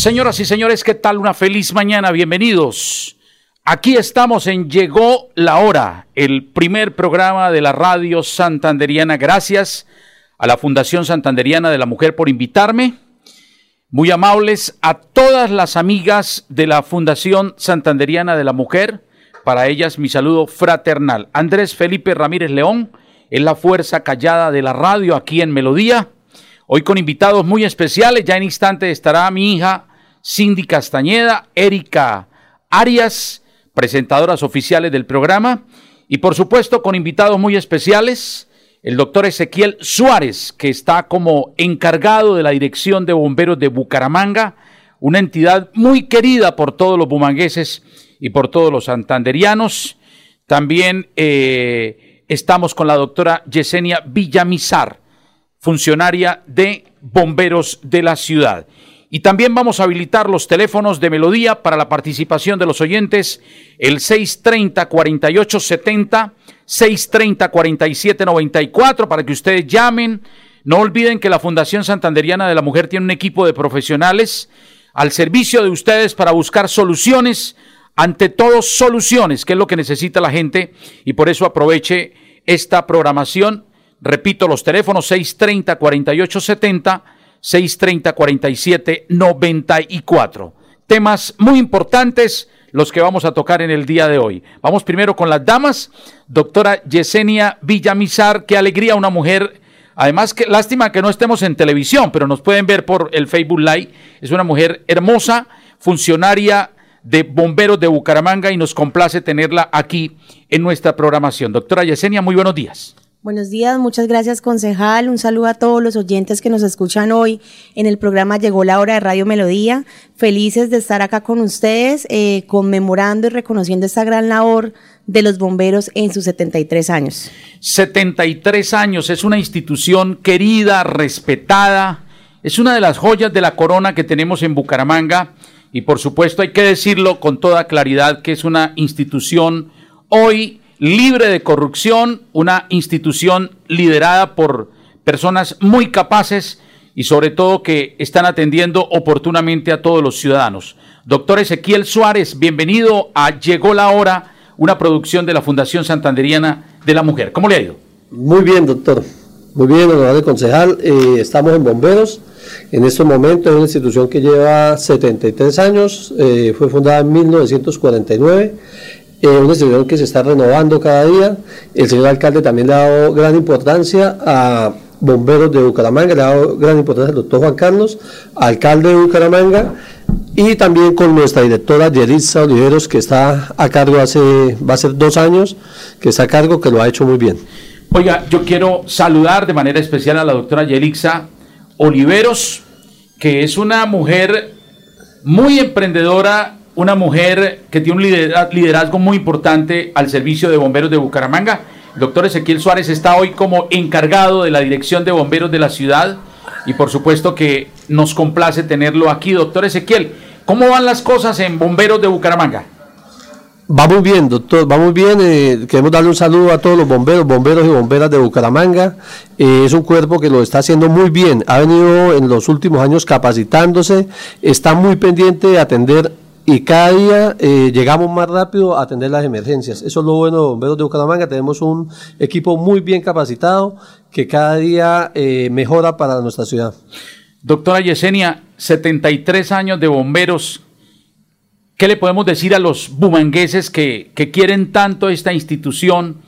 Señoras y señores, ¿qué tal? Una feliz mañana, bienvenidos. Aquí estamos en Llegó la Hora, el primer programa de la radio santanderiana. Gracias a la Fundación Santanderiana de la Mujer por invitarme. Muy amables a todas las amigas de la Fundación Santanderiana de la Mujer. Para ellas mi saludo fraternal. Andrés Felipe Ramírez León es la fuerza callada de la radio aquí en Melodía. Hoy con invitados muy especiales. Ya en instante estará mi hija Cindy Castañeda, Erika Arias, presentadoras oficiales del programa, y por supuesto con invitados muy especiales, el doctor Ezequiel Suárez, que está como encargado de la Dirección de Bomberos de Bucaramanga, una entidad muy querida por todos los bumangueses y por todos los santanderianos. También eh, estamos con la doctora Yesenia Villamizar, funcionaria de bomberos de la ciudad. Y también vamos a habilitar los teléfonos de Melodía para la participación de los oyentes, el 630-4870, 630-4794, para que ustedes llamen. No olviden que la Fundación Santanderiana de la Mujer tiene un equipo de profesionales al servicio de ustedes para buscar soluciones, ante todo soluciones, que es lo que necesita la gente, y por eso aproveche esta programación. Repito, los teléfonos 630-4870, 630-4794. Temas muy importantes los que vamos a tocar en el día de hoy. Vamos primero con las damas. Doctora Yesenia Villamizar, qué alegría una mujer. Además, que lástima que no estemos en televisión, pero nos pueden ver por el Facebook Live. Es una mujer hermosa, funcionaria de bomberos de Bucaramanga y nos complace tenerla aquí en nuestra programación. Doctora Yesenia, muy buenos días. Buenos días, muchas gracias concejal. Un saludo a todos los oyentes que nos escuchan hoy en el programa Llegó la hora de Radio Melodía. Felices de estar acá con ustedes, eh, conmemorando y reconociendo esta gran labor de los bomberos en sus 73 años. 73 años, es una institución querida, respetada, es una de las joyas de la corona que tenemos en Bucaramanga y por supuesto hay que decirlo con toda claridad que es una institución hoy libre de corrupción, una institución liderada por personas muy capaces y sobre todo que están atendiendo oportunamente a todos los ciudadanos. Doctor Ezequiel Suárez, bienvenido a Llegó la Hora, una producción de la Fundación Santanderiana de la Mujer. ¿Cómo le ha ido? Muy bien, doctor. Muy bien, honorable concejal. Eh, estamos en Bomberos. En estos momentos es una institución que lleva 73 años, eh, fue fundada en 1949 eh, una institución que se está renovando cada día. El señor alcalde también le ha dado gran importancia a bomberos de Bucaramanga, le ha dado gran importancia al doctor Juan Carlos, alcalde de Bucaramanga, y también con nuestra directora Yeritza Oliveros, que está a cargo hace, va a ser dos años, que está a cargo, que lo ha hecho muy bien. Oiga, yo quiero saludar de manera especial a la doctora Yelixa Oliveros, que es una mujer muy emprendedora una mujer que tiene un liderazgo muy importante al servicio de bomberos de Bucaramanga. El doctor Ezequiel Suárez está hoy como encargado de la dirección de bomberos de la ciudad y por supuesto que nos complace tenerlo aquí. Doctor Ezequiel, ¿cómo van las cosas en bomberos de Bucaramanga? Vamos bien, doctor, vamos bien. Eh, queremos darle un saludo a todos los bomberos, bomberos y bomberas de Bucaramanga. Eh, es un cuerpo que lo está haciendo muy bien. Ha venido en los últimos años capacitándose, está muy pendiente de atender y cada día eh, llegamos más rápido a atender las emergencias. Eso es lo bueno de Bomberos de Bucaramanga. Tenemos un equipo muy bien capacitado que cada día eh, mejora para nuestra ciudad. Doctora Yesenia, 73 años de bomberos. ¿Qué le podemos decir a los bumangueses que, quieren tanto esta institución?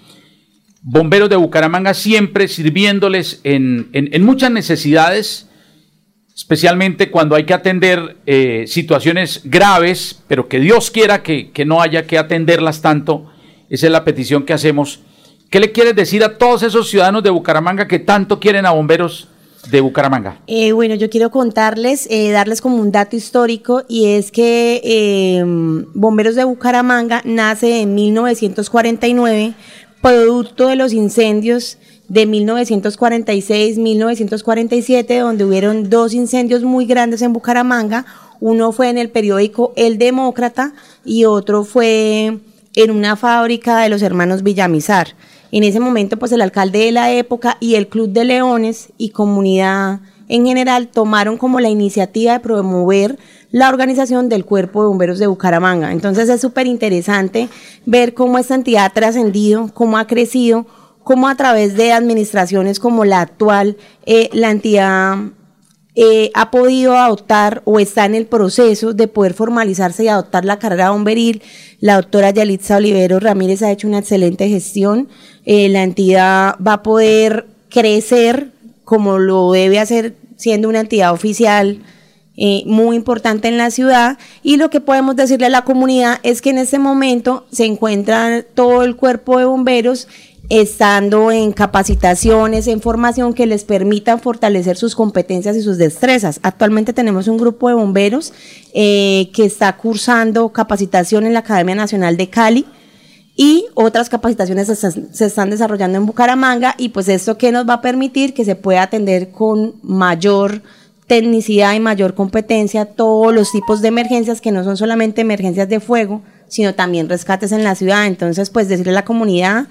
Bomberos de Bucaramanga siempre sirviéndoles en muchas necesidades especialmente cuando hay que atender eh, situaciones graves, pero que Dios quiera que, no haya que atenderlas tanto, Esa es la petición que hacemos. ¿Qué le quieres decir a todos esos ciudadanos de Bucaramanga que tanto quieren a bomberos de Bucaramanga? Eh, bueno, yo quiero contarles, eh, darles como un dato histórico y es que eh, Bomberos de Bucaramanga nace en 1949, producto de los incendios de 1946-1947, donde hubieron dos incendios muy grandes en Bucaramanga. Uno fue en el periódico El Demócrata y otro fue en una fábrica de los hermanos Villamizar. En ese momento, pues el alcalde de la época y el Club de Leones y comunidad en general tomaron como la iniciativa de promover la organización del Cuerpo de Bomberos de Bucaramanga. Entonces es súper interesante ver cómo esta entidad ha trascendido, cómo ha crecido, cómo a través de administraciones como la actual, eh, la entidad eh, ha podido adoptar o está en el proceso de poder formalizarse y adoptar la carrera bomberil. La doctora Yalitza Olivero Ramírez ha hecho una excelente gestión. Eh, la entidad va a poder crecer como lo debe hacer siendo una entidad oficial muy importante en la ciudad y lo que podemos decirle a la comunidad es que en este momento se encuentra todo el cuerpo de bomberos estando en capacitaciones, en formación que les permitan fortalecer sus competencias y sus destrezas. Actualmente tenemos un grupo de bomberos eh, que está cursando capacitación en la Academia Nacional de Cali y otras capacitaciones se, están desarrollando en Bucaramanga y pues esto que nos va a permitir que se pueda atender con mayor tecnicidad y mayor competencia todos los tipos de emergencias que no son solamente emergencias de fuego, sino también rescates en la ciudad. Entonces, pues decirle a la comunidad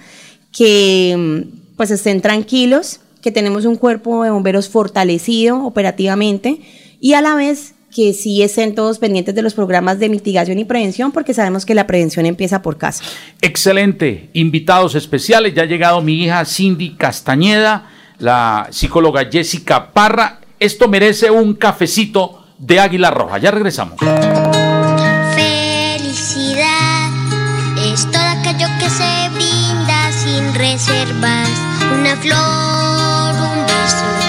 que pues estén tranquilos, que tenemos un cuerpo de bomberos fortalecido operativamente y a la vez que sí estén todos pendientes de los programas de mitigación y prevención, porque sabemos que la prevención empieza por casa. Excelente. Invitados especiales. Ya ha llegado mi hija Cindy Castañeda, la psicóloga Jessica Parra. Esto merece un cafecito de Águila Roja. Ya regresamos. Flor, un beso,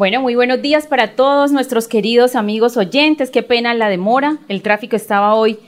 Bueno, muy buenos días para todos nuestros queridos amigos oyentes. Qué pena la demora. El tráfico estaba hoy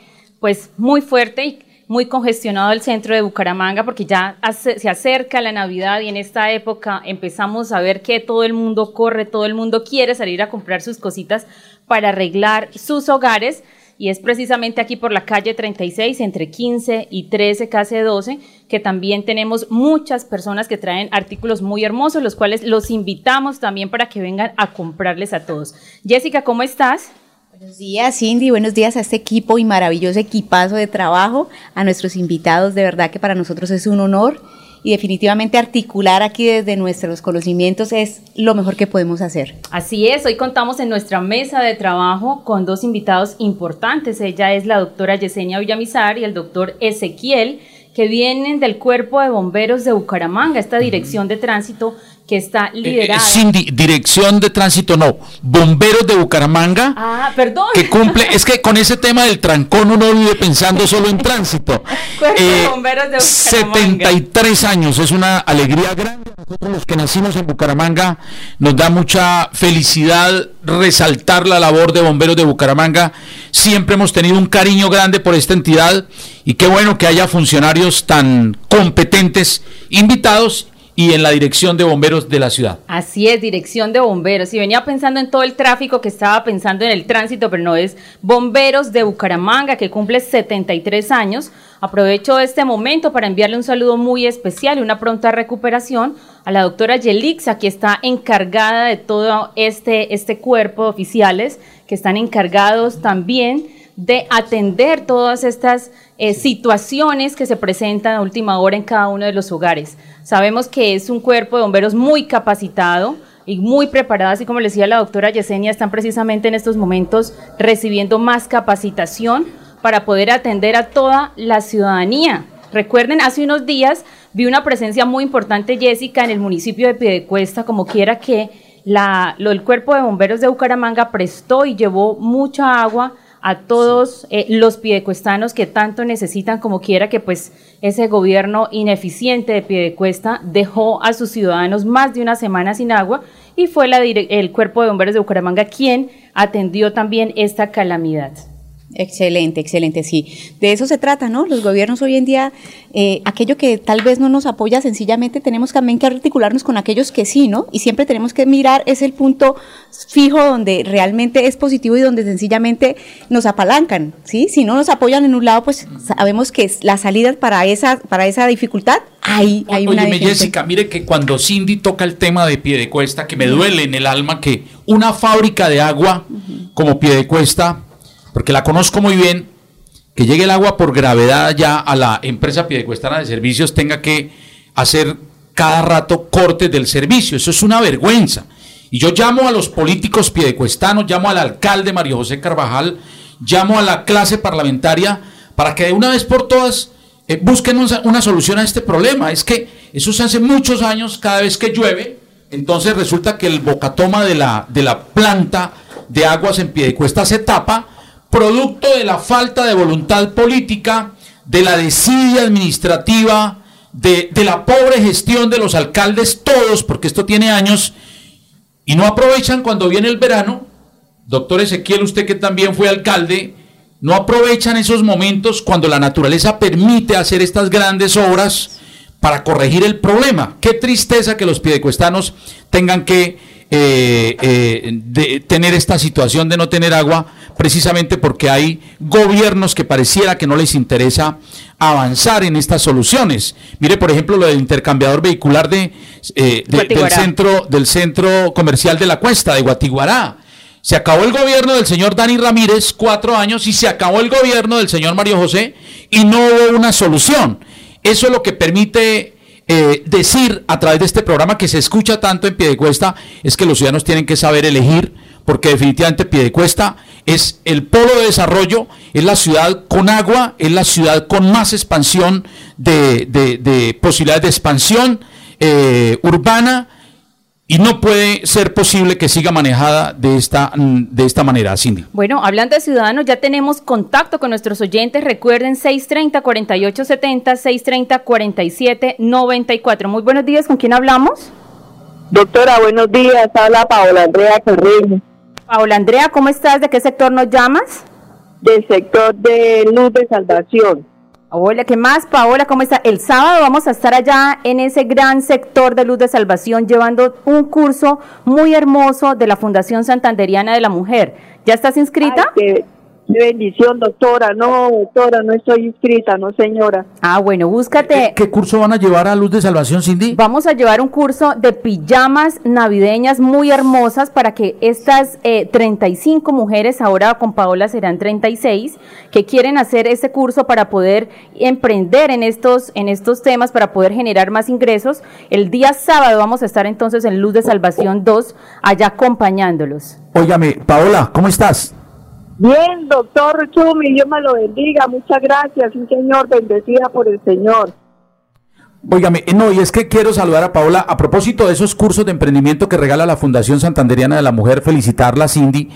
pues muy fuerte y muy congestionado el centro de Bucaramanga porque ya se acerca la Navidad y en esta época empezamos a ver que todo el mundo corre, todo el mundo quiere salir a comprar sus cositas para arreglar sus hogares y es precisamente aquí por la calle 36 entre 15 y 13, casi 12, que también tenemos muchas personas que traen artículos muy hermosos, los cuales los invitamos también para que vengan a comprarles a todos. Jessica, ¿cómo estás? Buenos días, Cindy. Buenos días a este equipo y maravilloso equipazo de trabajo, a nuestros invitados. De verdad que para nosotros es un honor y definitivamente articular aquí desde nuestros conocimientos es lo mejor que podemos hacer. Así es, hoy contamos en nuestra mesa de trabajo con dos invitados importantes. Ella es la doctora Yesenia Villamizar y el doctor Ezequiel, que vienen del Cuerpo de Bomberos de Bucaramanga, esta dirección de tránsito que está Eh, eh, liderada. Cindy, dirección de tránsito, no. Bomberos de Bucaramanga. Ah, perdón. que cumple, es que con ese tema del trancón uno vive pensando solo en tránsito. De Bomberos de Bucaramanga. 73 años, es una alegría grande. Nosotros los que nacimos en Bucaramanga nos da mucha felicidad resaltar la labor de bomberos de Bucaramanga. Siempre hemos tenido un cariño grande por esta entidad y qué bueno que haya funcionarios tan competentes invitados y en la dirección de bomberos de la ciudad. Así es, dirección de bomberos. Y venía pensando en todo el tráfico que estaba pensando en el tránsito, pero no es Bomberos de Bucaramanga, que cumple 73 años. Aprovecho este momento para enviarle un saludo muy especial y una pronta recuperación a la doctora Yelixa, que está encargada de todo este, este cuerpo de oficiales, que están encargados también de atender todas estas eh, situaciones que se presentan a última hora en cada uno de los hogares. Sabemos que es un cuerpo de bomberos muy capacitado y muy preparado, así como le decía la doctora Yesenia, están precisamente en estos momentos recibiendo más capacitación para poder atender a toda la ciudadanía. Recuerden, hace unos días vi una presencia muy importante, Jessica, en el municipio de Piedecuesta, como quiera que la, lo, el cuerpo de bomberos de Bucaramanga prestó y llevó mucha agua a todos eh, los piedecuestanos que tanto necesitan, como quiera que pues ese gobierno ineficiente de Piedecuesta dejó a sus ciudadanos más de una semana sin agua y fue la, el cuerpo de bomberos de Bucaramanga quien atendió también esta calamidad. Excelente, excelente, sí. De eso se trata, ¿no? Los gobiernos hoy en día, eh, aquello que tal vez no nos apoya, sencillamente tenemos también que articularnos con aquellos que sí, ¿no? Y siempre tenemos que mirar es el punto fijo donde realmente es positivo y donde sencillamente nos apalancan, ¿sí? Si no nos apoyan en un lado, pues sabemos que la salida para esa, para esa dificultad, hay, hay una Oye, Jessica, mire que cuando Cindy toca el tema de Piedecuesta, que me duele en el alma que una fábrica de agua como Piedecuesta porque la conozco muy bien, que llegue el agua por gravedad ya a la empresa piedecuestana de servicios tenga que hacer cada rato cortes del servicio. Eso es una vergüenza. Y yo llamo a los políticos piedecuestanos, llamo al alcalde Mario José Carvajal, llamo a la clase parlamentaria para que de una vez por todas eh, busquen una, solución a este problema. Es que eso se hace muchos años, cada vez que llueve, entonces resulta que el bocatoma de la, de la planta de aguas en Piedecuesta se tapa producto de la falta de voluntad política, de la desidia administrativa, de, la pobre gestión de los alcaldes todos, porque esto tiene años, y no aprovechan cuando viene el verano. Doctor Ezequiel, usted que también fue alcalde, no aprovechan esos momentos cuando la naturaleza permite hacer estas grandes obras para corregir el problema. Qué tristeza que los piedecuestanos tengan que eh, eh, de tener esta situación de no tener agua, precisamente porque hay gobiernos que pareciera que no les interesa avanzar en estas soluciones. Mire, por ejemplo, lo del intercambiador vehicular de, eh, del, centro, del centro comercial de la Cuesta, de Guatiguará. Se acabó el gobierno del señor Dani Ramírez, cuatro años, y se acabó el gobierno del señor Mario José, y no hubo una solución. Eso es lo que permite eh, decir a través de este programa que se escucha tanto en Piedecuesta es que los ciudadanos tienen que saber elegir, porque definitivamente Piedecuesta es el polo de desarrollo, es la ciudad con agua, es la ciudad con más expansión de, de, posibilidades de expansión eh, urbana y no puede ser posible que siga manejada de esta, de esta manera, Cindy. Bueno, hablando de ciudadanos, ya tenemos contacto con nuestros oyentes. Recuerden 630-4870, 630-4794. Muy buenos días, ¿con quién hablamos? Doctora, buenos días. Habla Paola Andrea Carrillo. Paola Andrea, ¿cómo estás? ¿De qué sector nos llamas? Del sector de Luz de Salvación. Hola, ¿qué más, Paola? ¿Cómo está? El sábado vamos a estar allá en ese gran sector de Luz de Salvación llevando un curso muy hermoso de la Fundación Santanderiana de la Mujer. ¿Ya estás inscrita? Qué bendición, doctora. No, doctora, no estoy inscrita, no, señora. Ah, bueno, búscate. ¿Qué, curso van a llevar a Luz de Salvación, Cindy? Vamos a llevar un curso de pijamas navideñas muy hermosas para que estas eh, 35 mujeres, ahora con Paola serán 36, que quieren hacer ese curso para poder emprender en estos, en estos temas, para poder generar más ingresos. El día sábado vamos a estar entonces en Luz de Salvación 2, allá acompañándolos. Óigame, Paola, ¿cómo estás? Bien, doctor Chumi, Dios me lo bendiga. Muchas gracias, un señor, bendecida por el Señor. Óigame, eh, no, y es que quiero saludar a Paola a propósito de esos cursos de emprendimiento que regala la Fundación Santanderiana de la Mujer, felicitarla, Cindy,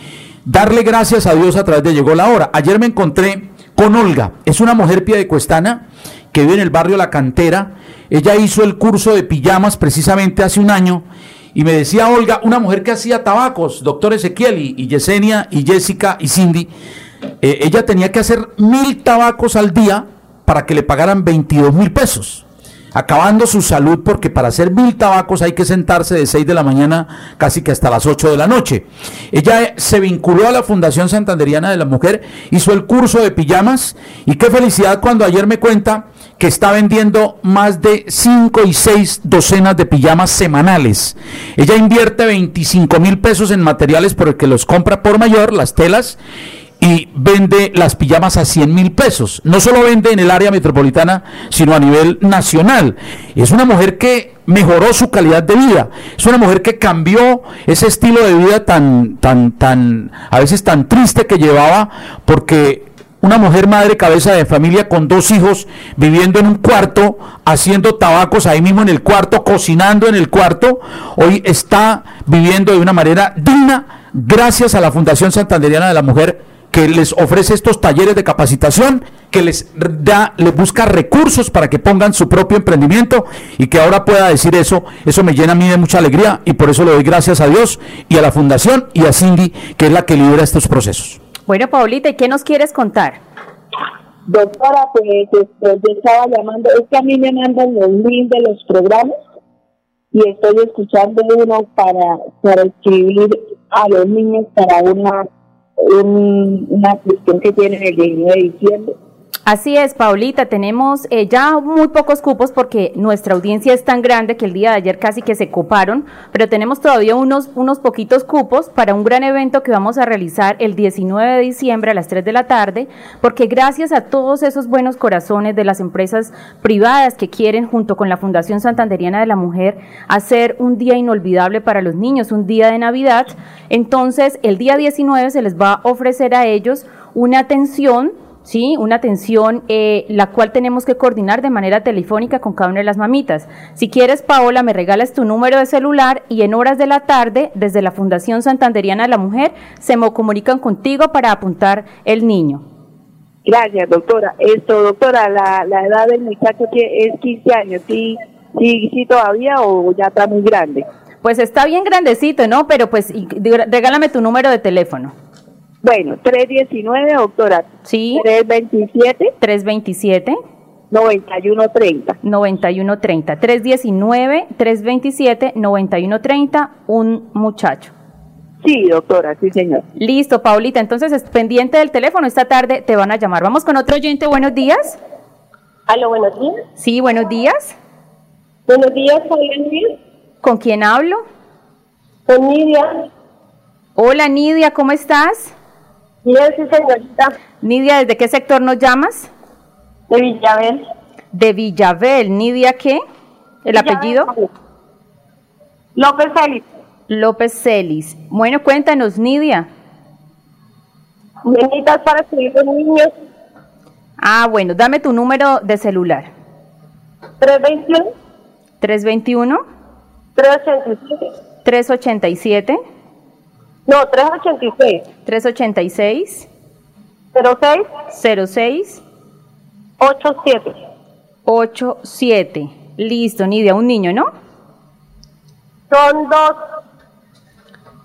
darle gracias a Dios a través de Llegó la Hora. Ayer me encontré con Olga, es una mujer piedecuestana que vive en el barrio La Cantera. Ella hizo el curso de pijamas precisamente hace un año y me decía Olga, una mujer que hacía tabacos, doctor Ezequiel y, Yesenia y Jessica y Cindy, eh, ella tenía que hacer mil tabacos al día para que le pagaran 22 mil pesos acabando su salud porque para hacer mil tabacos hay que sentarse de 6 de la mañana casi que hasta las 8 de la noche. Ella se vinculó a la Fundación Santanderiana de la Mujer, hizo el curso de pijamas y qué felicidad cuando ayer me cuenta que está vendiendo más de 5 y 6 docenas de pijamas semanales. Ella invierte 25 mil pesos en materiales porque los compra por mayor, las telas, y vende las pijamas a 100 mil pesos. No solo vende en el área metropolitana, sino a nivel nacional. Es una mujer que mejoró su calidad de vida. Es una mujer que cambió ese estilo de vida tan, tan, tan, a veces tan triste que llevaba, porque una mujer madre cabeza de familia con dos hijos viviendo en un cuarto, haciendo tabacos ahí mismo en el cuarto, cocinando en el cuarto, hoy está viviendo de una manera digna gracias a la Fundación Santanderiana de la Mujer que les ofrece estos talleres de capacitación, que les da, les busca recursos para que pongan su propio emprendimiento y que ahora pueda decir eso, eso me llena a mí de mucha alegría y por eso le doy gracias a Dios y a la Fundación y a Cindy, que es la que lidera estos procesos. Bueno, Paulita, ¿y qué nos quieres contar? Doctora, pues este, yo estaba llamando, es que a mí me mandan los links de los programas y estoy escuchando uno para, para escribir a los niños para una un, una cuestión que tienen el 19 de diciembre. Así es, Paulita, tenemos eh, ya muy pocos cupos porque nuestra audiencia es tan grande que el día de ayer casi que se coparon, pero tenemos todavía unos, unos poquitos cupos para un gran evento que vamos a realizar el 19 de diciembre a las 3 de la tarde, porque gracias a todos esos buenos corazones de las empresas privadas que quieren, junto con la Fundación Santanderiana de la Mujer, hacer un día inolvidable para los niños, un día de Navidad, entonces el día 19 se les va a ofrecer a ellos una atención ¿sí? Una atención eh, la cual tenemos que coordinar de manera telefónica con cada una de las mamitas. Si quieres, Paola, me regalas tu número de celular y en horas de la tarde, desde la Fundación Santanderiana de la Mujer, se me comunican contigo para apuntar el niño. Gracias, doctora. Esto, doctora, la, la edad del muchacho es 15 años, ¿sí, sí, sí todavía o ya está muy grande? Pues está bien grandecito, ¿no? Pero pues regálame tu número de teléfono. Bueno, 319, doctora. Sí. 327. 327. 9130. 9130. 319, 327, 9130, un muchacho. Sí, doctora, sí, señor. Listo, Paulita. Entonces, es pendiente del teléfono. Esta tarde te van a llamar. Vamos con otro oyente. Buenos días. Aló, buenos días. Sí, buenos días. Buenos días. ¿Con quién hablo? Con Nidia. Hola, Nidia, ¿cómo estás? Bien, sí, señorita. Nidia, ¿desde qué sector nos llamas? De Villabel. De Villabel. ¿Nidia qué? ¿El apellido? López Celis. López Celis. Bueno, cuéntanos, Nidia. Benitas para escribir los niños. Ah, bueno, dame tu número de celular. 321. 321. 387. 387. No, 386. 386. 06. 06. 87. 87. Listo, Nidia, un niño, ¿no? Son dos.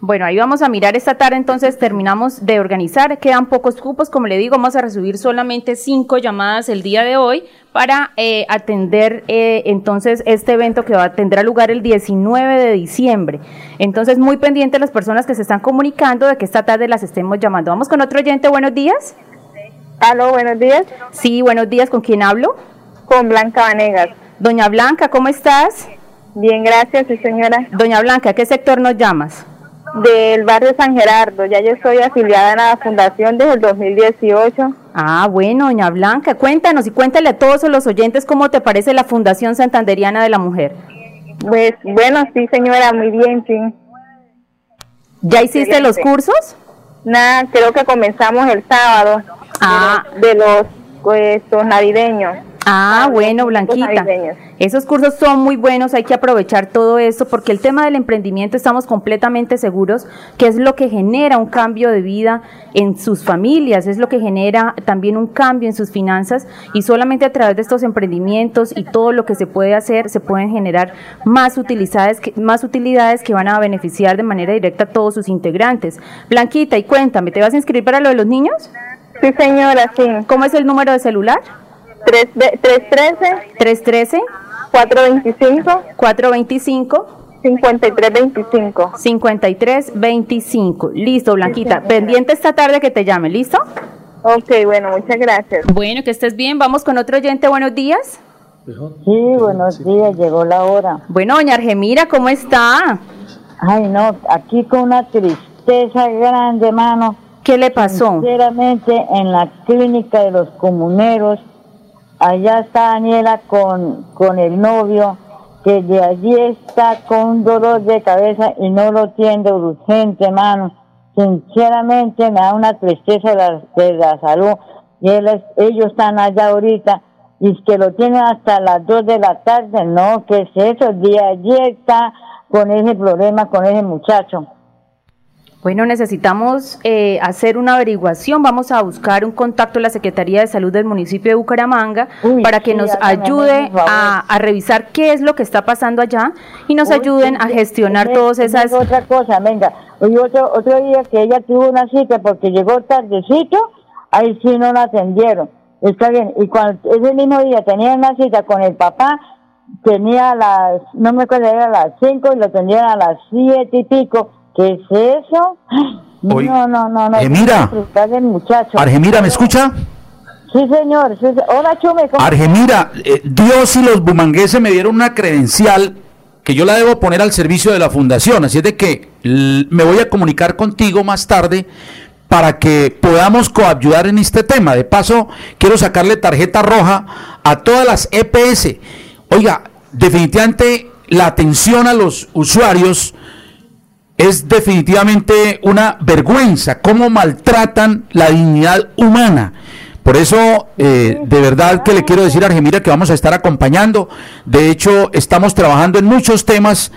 Bueno, ahí vamos a mirar esta tarde, entonces terminamos de organizar, quedan pocos cupos, como le digo, vamos a recibir solamente cinco llamadas el día de hoy para eh, atender eh, entonces este evento que va, tendrá lugar el 19 de diciembre. Entonces, muy pendiente las personas que se están comunicando de que esta tarde las estemos llamando. Vamos con otro oyente, buenos días. Aló, buenos días. Sí, buenos días, ¿con quién hablo? Con Blanca Vanegas. Doña Blanca, ¿cómo estás? Bien, gracias, sí, señora. Doña Blanca, ¿a qué sector nos llamas? Del barrio San Gerardo, ya yo estoy afiliada a la fundación desde el 2018. Ah, bueno, doña Blanca, cuéntanos y cuéntale a todos los oyentes cómo te parece la Fundación Santanderiana de la Mujer. Pues bueno, sí señora, muy bien, sí. ¿Ya hiciste los cursos? Nada, creo que comenzamos el sábado. Ah. De los, pues, los navideños. Ah, bueno, Blanquita. Esos cursos son muy buenos, hay que aprovechar todo eso porque el tema del emprendimiento estamos completamente seguros que es lo que genera un cambio de vida en sus familias, es lo que genera también un cambio en sus finanzas y solamente a través de estos emprendimientos y todo lo que se puede hacer se pueden generar más utilidades que, más utilidades que van a beneficiar de manera directa a todos sus integrantes. Blanquita, y cuéntame, ¿te vas a inscribir para lo de los niños? Sí, señora, sí. ¿Cómo es el número de celular? 313 313 425 425 5325 5325 Listo, Blanquita. Pendiente esta tarde que te llame, ¿listo? Ok, bueno, muchas gracias. Bueno, que estés bien. Vamos con otro oyente. Buenos días. Sí, buenos días. Llegó la hora. Bueno, doña Argemira, ¿cómo está? Ay, no, aquí con una tristeza grande, mano. ¿Qué le pasó? Sinceramente, en la clínica de los comuneros allá está Daniela con, con el novio, que de allí está con un dolor de cabeza y no lo tiene urgente, hermano. Sinceramente me da una tristeza de la, de salud. y ellos están allá ahorita y que lo tienen hasta las 2 de la tarde, no, ¿qué es eso? Día allí está con ese problema con ese muchacho. Bueno, necesitamos eh, hacer una averiguación. Vamos a buscar un contacto de la Secretaría de Salud del municipio de Bucaramanga Uy, para que sí, nos ayude a, a revisar qué es lo que está pasando allá y nos Uy, ayuden a gestionar sí, todas esas... Otra cosa, venga, y otro, otro día que ella tuvo una cita porque llegó tardecito, ahí sí no la atendieron. Está bien, y cuando ese mismo día tenía una cita con el papá, tenía a las, no me acuerdo, era a las 5 y lo atendieron a las siete y pico. ¿Qué es eso? Oye, no, no, no, no. mira. disfrutar del muchacho. Argemira, ¿me escucha? Sí, señor. sí, Hola, Chume. ¿cómo- Argemira, eh, Dios y los bumangueses me dieron una credencial que yo la debo poner al servicio de la fundación, así es de que me voy a comunicar contigo más tarde para que podamos coayudar en este tema. De paso, quiero sacarle tarjeta roja a todas las EPS. Oiga, definitivamente la atención a los usuarios es definitivamente una vergüenza, cómo maltratan la dignidad humana. Por eso, eh, de verdad que le quiero decir a Argemira que vamos a estar acompañando. De hecho, estamos trabajando en muchos temas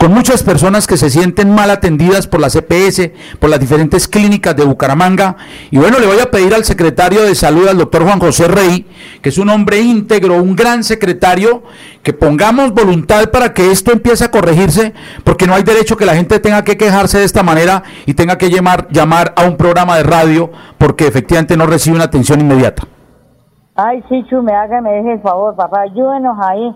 con muchas personas que se sienten mal atendidas por la CPS, por las diferentes clínicas de Bucaramanga. Y bueno, le voy a pedir al secretario de salud, al doctor Juan José Rey, que es un hombre íntegro, un gran secretario, que pongamos voluntad para que esto empiece a corregirse, porque no hay derecho que la gente tenga que quejarse de esta manera y tenga que llamar, llamar a un programa de radio porque efectivamente no recibe una atención inmediata. Ay, sí, Chume, hágame deje el favor, papá. Ayúdenos ahí.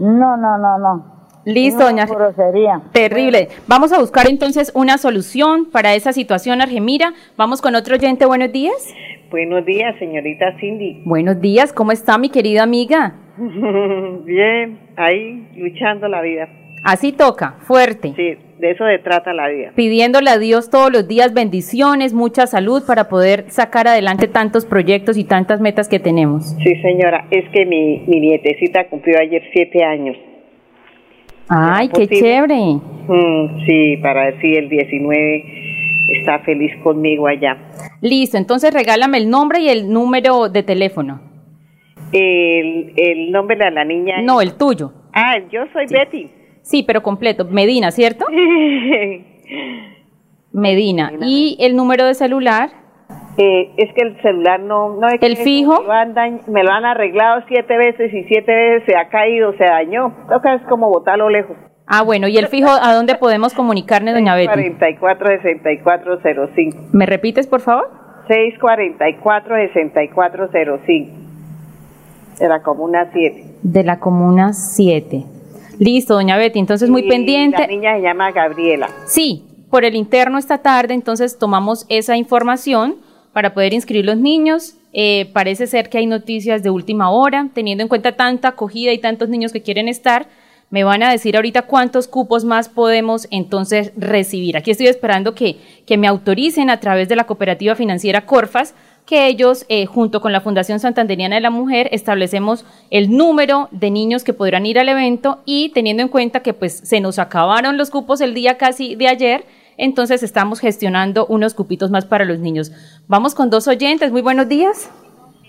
No, no, no, no. Listo, No, doña. grosería. Terrible. Vamos a buscar entonces una solución para esa situación, Argemira. Vamos con otro oyente. Buenos días. Buenos días, señorita Cindy. Buenos días. ¿Cómo está mi querida amiga? Bien, ahí luchando la vida. Así toca, fuerte. Sí, de eso se trata la vida. Pidiéndole a Dios todos los días bendiciones, mucha salud para poder sacar adelante tantos proyectos y tantas metas que tenemos. Sí, señora, es que mi, mi nietecita cumplió ayer siete años. Ay, qué posible? chévere. Mm, sí, para decir el 19 está feliz conmigo allá. Listo, entonces regálame el nombre y el número de teléfono. El, el nombre de la niña. No, el tuyo. Ah, yo soy Betty. Sí, pero completo. Medina, ¿cierto? Medina. ¿Y el número de celular? Eh, es que el celular no, no es ¿El que fijo? Me lo, han dañ- me lo han arreglado siete veces y siete veces se ha caído, se dañó. Toca es como botarlo lejos. Ah, bueno, ¿y el fijo a dónde podemos comunicarnos, doña Betty? 44 6405. ¿Me repites, por favor? 644 6405. De la comuna 7. De la comuna 7. Listo, doña Betty, entonces muy Y pendiente. La niña se llama Gabriela. Sí, por el interno esta tarde, entonces tomamos esa información para poder inscribir los niños. Eh, parece ser que hay noticias de última hora, teniendo en cuenta tanta acogida y tantos niños que quieren estar. Me van a decir ahorita cuántos cupos más podemos entonces recibir. Aquí estoy esperando que, que me autoricen a través de la cooperativa financiera Corfas que ellos, eh, junto con la Fundación Santanderiana de la Mujer, establecemos el número de niños que podrán ir al evento y teniendo en cuenta que pues se nos acabaron los cupos el día casi de ayer, entonces estamos gestionando unos cupitos más para los niños. Vamos con dos oyentes, muy buenos días.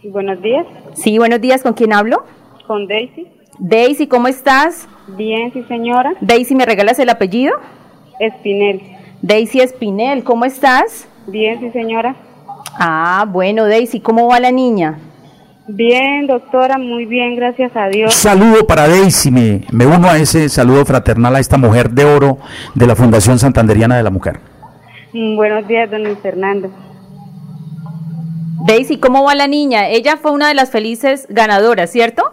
Buenos días, Sí, buenos días, ¿con quién hablo? con Daisy. Daisy, ¿cómo estás? Bien, sí señora. Daisy, ¿me regalas el apellido? Espinel. Daisy Espinel, ¿cómo estás? Bien, sí señora. Ah, bueno, Daisy, ¿cómo va la niña? Bien, doctora, muy bien, gracias a Dios. Saludo para Daisy, me, me uno a ese saludo fraternal a esta mujer de oro de la Fundación Santanderiana de la Mujer. Mm, Buenos días, don Luis Fernando. Daisy, ¿cómo va la niña? Ella fue una de las felices ganadoras, ¿cierto?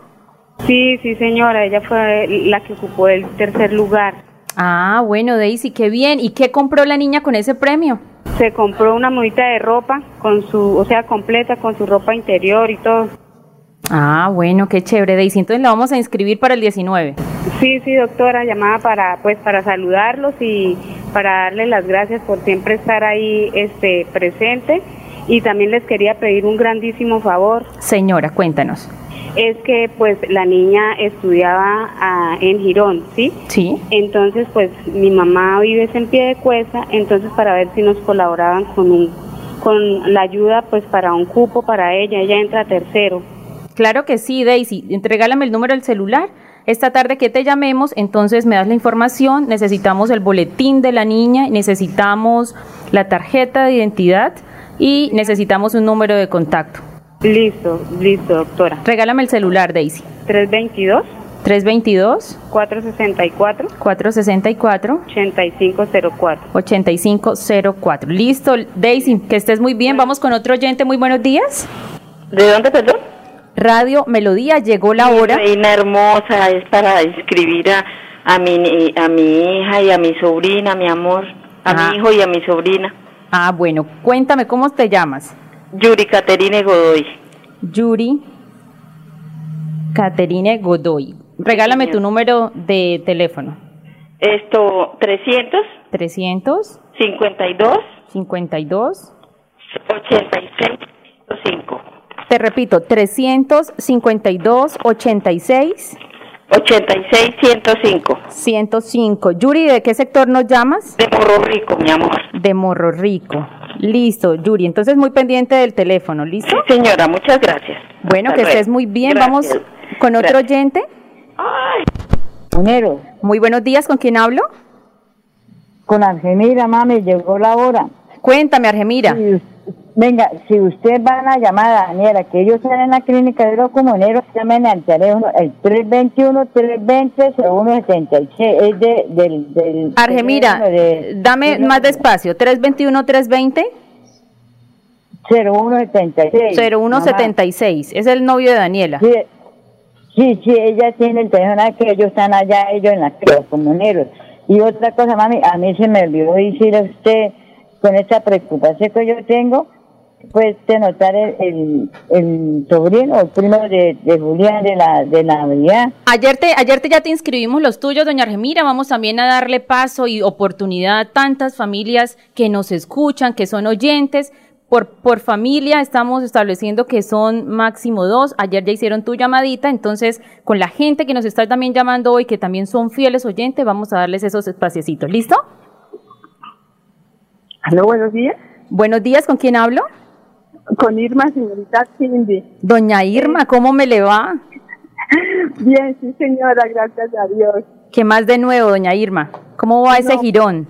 Sí, sí señora, ella fue la que ocupó el tercer lugar. Ah, bueno, Daisy, qué bien. ¿Y qué compró la niña con ese premio? Se compró una mudita de ropa con su, o sea, completa con su ropa interior y todo. Ah, bueno, qué chévere, Daisy. Entonces la vamos a inscribir para el 19. Sí, sí, doctora, llamada para, pues, para saludarlos y para darles las gracias por siempre estar ahí, este, presente. Y también les quería pedir un grandísimo favor. Señora, cuéntanos. Es que, pues, la niña estudiaba ah, en Girón, ¿sí? Sí. Entonces, pues, mi mamá vive en pie de cuesta, entonces para ver si nos colaboraban con un con la ayuda pues para un cupo para ella, ella entra a tercero. Claro que sí, Daisy. Regálame el número del celular. Esta tarde que te llamemos, entonces me das la información. Necesitamos el boletín de la niña, necesitamos la tarjeta de identidad y necesitamos un número de contacto. Listo, listo, doctora. Regálame el celular, Daisy. 322 322 464 464 8504. 8504. Listo, Daisy, que estés muy bien. Vamos con otro oyente. Muy buenos días. ¿De dónde, perdón? Radio Melodía, llegó la hora. Reina hermosa, es para inscribir a, a, mi, a mi hija y a mi sobrina, mi amor. A Ah. mi hijo y a mi sobrina. Ah, bueno, cuéntame, ¿cómo te llamas? Yuri Caterine Godoy. Yuri Caterine Godoy. Regálame tu número de teléfono. Esto, 300 300 52 52 86 5. Te repito, 352 86 86 105. 105. Yuri, ¿de qué sector nos llamas? De Morro Rico, mi amor. De Morro Rico. Listo, Yuri. Entonces muy pendiente del teléfono, ¿listo? Sí, señora, muchas gracias. Bueno, Hasta que luego. estés muy bien. Gracias. Vamos con otro Gracias. oyente. Monero, Muy buenos días, ¿con quién hablo? con Argemira, mami, llegó la hora. Cuéntame, Argemira. Us- venga, si usted van a llamar a Daniela, que ellos están en la clínica de los comuneros, llamen al teléfono el 321-320-0176. Es de, del, del Argemira, de- dame más despacio. 321-320. 0176. 0176. Es el novio de Daniela. Sí, sí, sí, ella tiene el teléfono que ellos están allá, ellos en la los comuneros. Y otra cosa, mami, a mí se me olvidó decirle a usted, con esta preocupación que yo tengo, pues de notar el, el, el sobrino, el primo de, de Julián de la, de la Navidad. Ayer te, ayer te ya te inscribimos los tuyos, doña Argemira. Vamos también a darle paso y oportunidad a tantas familias que nos escuchan, que son oyentes. Por, por familia estamos estableciendo que son máximo dos. Ayer ya hicieron tu llamadita, entonces con la gente que nos está también llamando hoy, que también son fieles oyentes, vamos a darles esos espaciecitos. ¿Listo? Aló, buenos días. Buenos días, ¿con quién hablo? Con Irma, señorita Cindy. Doña Irma, ¿cómo me le va? Bien, sí, señora, gracias a Dios. ¿Qué más de nuevo, doña Irma? ¿Cómo va ese girón?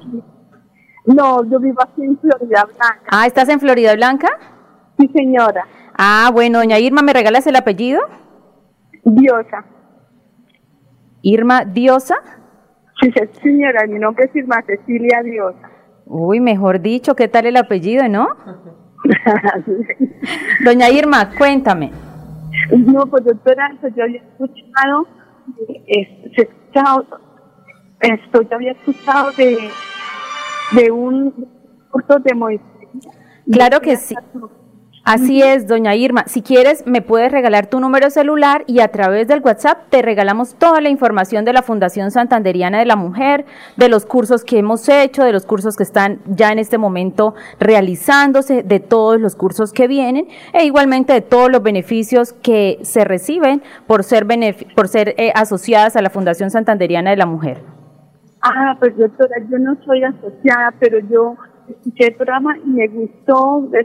No, yo vivo aquí en Florida Blanca. Ah, ¿estás en Florida Blanca? Sí, señora. Ah, bueno, doña Irma, ¿me regalas el apellido? Diosa. Irma Diosa. Sí, se- señora, mi nombre es Irma Cecilia Diosa. Uy, mejor dicho, ¿qué tal el apellido, no? Doña Irma, cuéntame. No, pues doctora, pues yo había escuchado, eh, escuchado, esto, yo había escuchado de, de un curso de Moisés. Claro que sí. Así es, doña Irma. Si quieres, me puedes regalar tu número celular y a través del WhatsApp te regalamos toda la información de la Fundación Santanderiana de la Mujer, de los cursos que hemos hecho, de los cursos que están ya en este momento realizándose, de todos los cursos que vienen e igualmente de todos los beneficios que se reciben por ser, por ser eh, asociadas a la Fundación Santanderiana de la Mujer. Ah, pues doctora, yo no soy asociada, pero yo escuché el programa y me gustó, de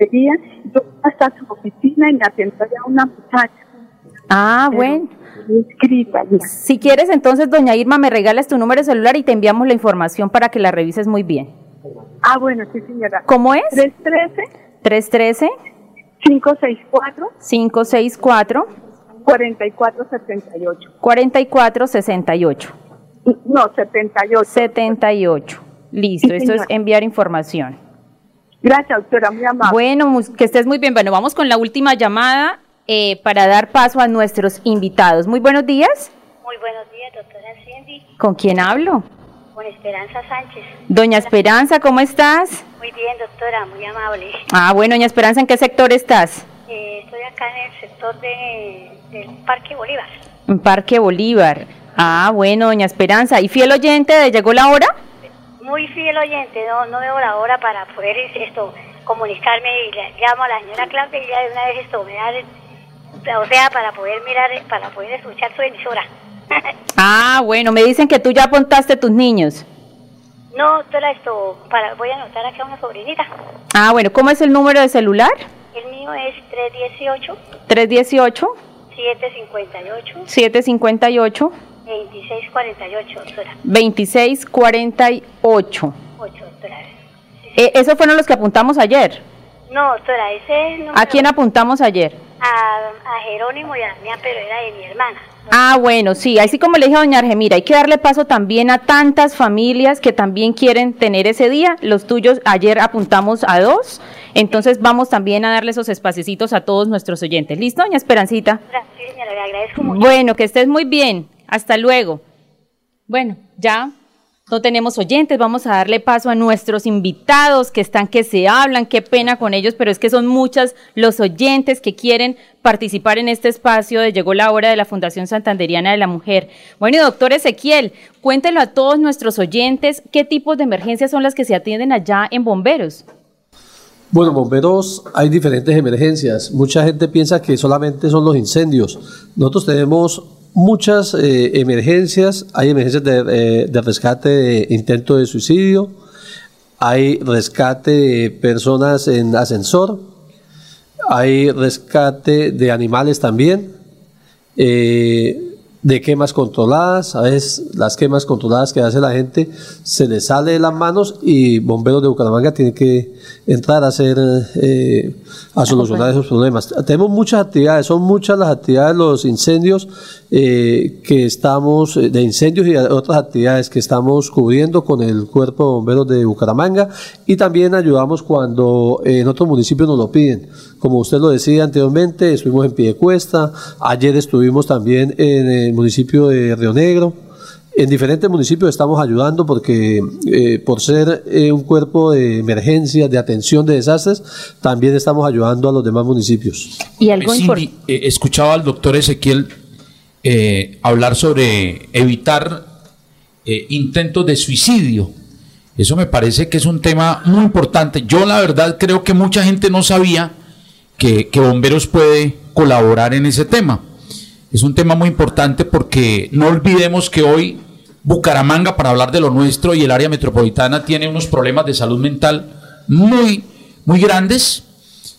quería. Yo hasta su oficina y me atendió ya una muchacha. Ah, Pero bueno. Inscrita ya. Si quieres, entonces, doña Irma, me regalas tu número de celular y te enviamos la información para que la revises muy bien. Ah, bueno, sí, señora. ¿Cómo es? 313 313 564 564 4478. 4468. No, 78. 78. Listo, Sí, esto es enviar información. Gracias, doctora, muy amable. Bueno, que estés muy bien. Bueno, vamos con la última llamada eh, para dar paso a nuestros invitados. Muy buenos días. Muy buenos días, doctora Cindy. ¿Con quién hablo? Con Esperanza Sánchez. Doña Esperanza, ¿cómo estás? Muy bien, doctora, muy amable. Ah, bueno, doña Esperanza, ¿en qué sector estás? Eh, estoy acá en el sector de, del Parque Bolívar. En Parque Bolívar. Ah, bueno, doña Esperanza. ¿Y fiel oyente de Llegó la Hora? Muy fiel oyente, no, no veo la hora para poder esto comunicarme y le llamo a la señora Claudia y ya de una vez esto me da, o sea, para poder mirar, para poder escuchar su emisora. Ah, bueno, me dicen que tú ya apuntaste tus niños. No, doctora, esto, para, voy a anotar acá a una sobrinita. Ah, bueno, ¿cómo es el número de celular? El mío es 318 318 758 758 2648, doctora. 2648. 8, doctora. Eh, ¿Esos fueron los que apuntamos ayer? No, doctora, ese es ¿A quién apuntamos ayer? a, a Jerónimo y a mía, pero era de mi hermana. Ah, bueno, sí, así como le dije a doña Argemira, hay que darle paso también a tantas familias que también quieren tener ese día. Los tuyos, ayer apuntamos a dos, entonces vamos también a darle esos espaciecitos a todos nuestros oyentes. ¿Listo, doña Esperancita? Sí, señora, le agradezco mucho. Bueno, que estés muy bien. Hasta luego. Bueno, ya no tenemos oyentes, vamos a darle paso a nuestros invitados que están que se hablan, qué pena con ellos, pero es que son muchas los oyentes que quieren participar en este espacio de Llegó la hora de la Fundación Santanderiana de la Mujer. Bueno, y doctor Ezequiel, cuéntelo a todos nuestros oyentes qué tipos de emergencias son las que se atienden allá en bomberos. Bueno, bomberos, hay diferentes emergencias. Mucha gente piensa que solamente son los incendios. Nosotros tenemos muchas eh, emergencias. Hay emergencias de, eh, de rescate de intento de suicidio. Hay rescate de personas en ascensor. Hay rescate de animales también. Eh, de quemas controladas, a veces las quemas controladas que hace la gente se les sale de las manos y bomberos de Bucaramanga tienen que entrar a hacer eh, a solucionar esos problemas. Tenemos muchas actividades, son muchas las actividades, los incendios eh, que estamos, eh, de incendios y otras actividades que estamos cubriendo con el cuerpo de bomberos de Bucaramanga y también ayudamos cuando en otros municipios nos lo piden. Como usted lo decía anteriormente, estuvimos en Piedecuesta, ayer estuvimos también en el municipio de Río Negro. En diferentes municipios estamos ayudando porque eh, por ser eh, un cuerpo de emergencia, de atención de desastres, también estamos ayudando a los demás municipios. Y algo Cindy, importante. eh, escuchaba al doctor Ezequiel eh, hablar sobre evitar eh, intentos de suicidio. Eso me parece que es un tema muy importante. Yo la verdad creo que mucha gente no sabía que, Bomberos puede colaborar en ese tema. Es un tema muy importante porque no olvidemos que hoy Bucaramanga, para hablar de lo nuestro, y el área metropolitana tiene unos problemas de salud mental muy, muy grandes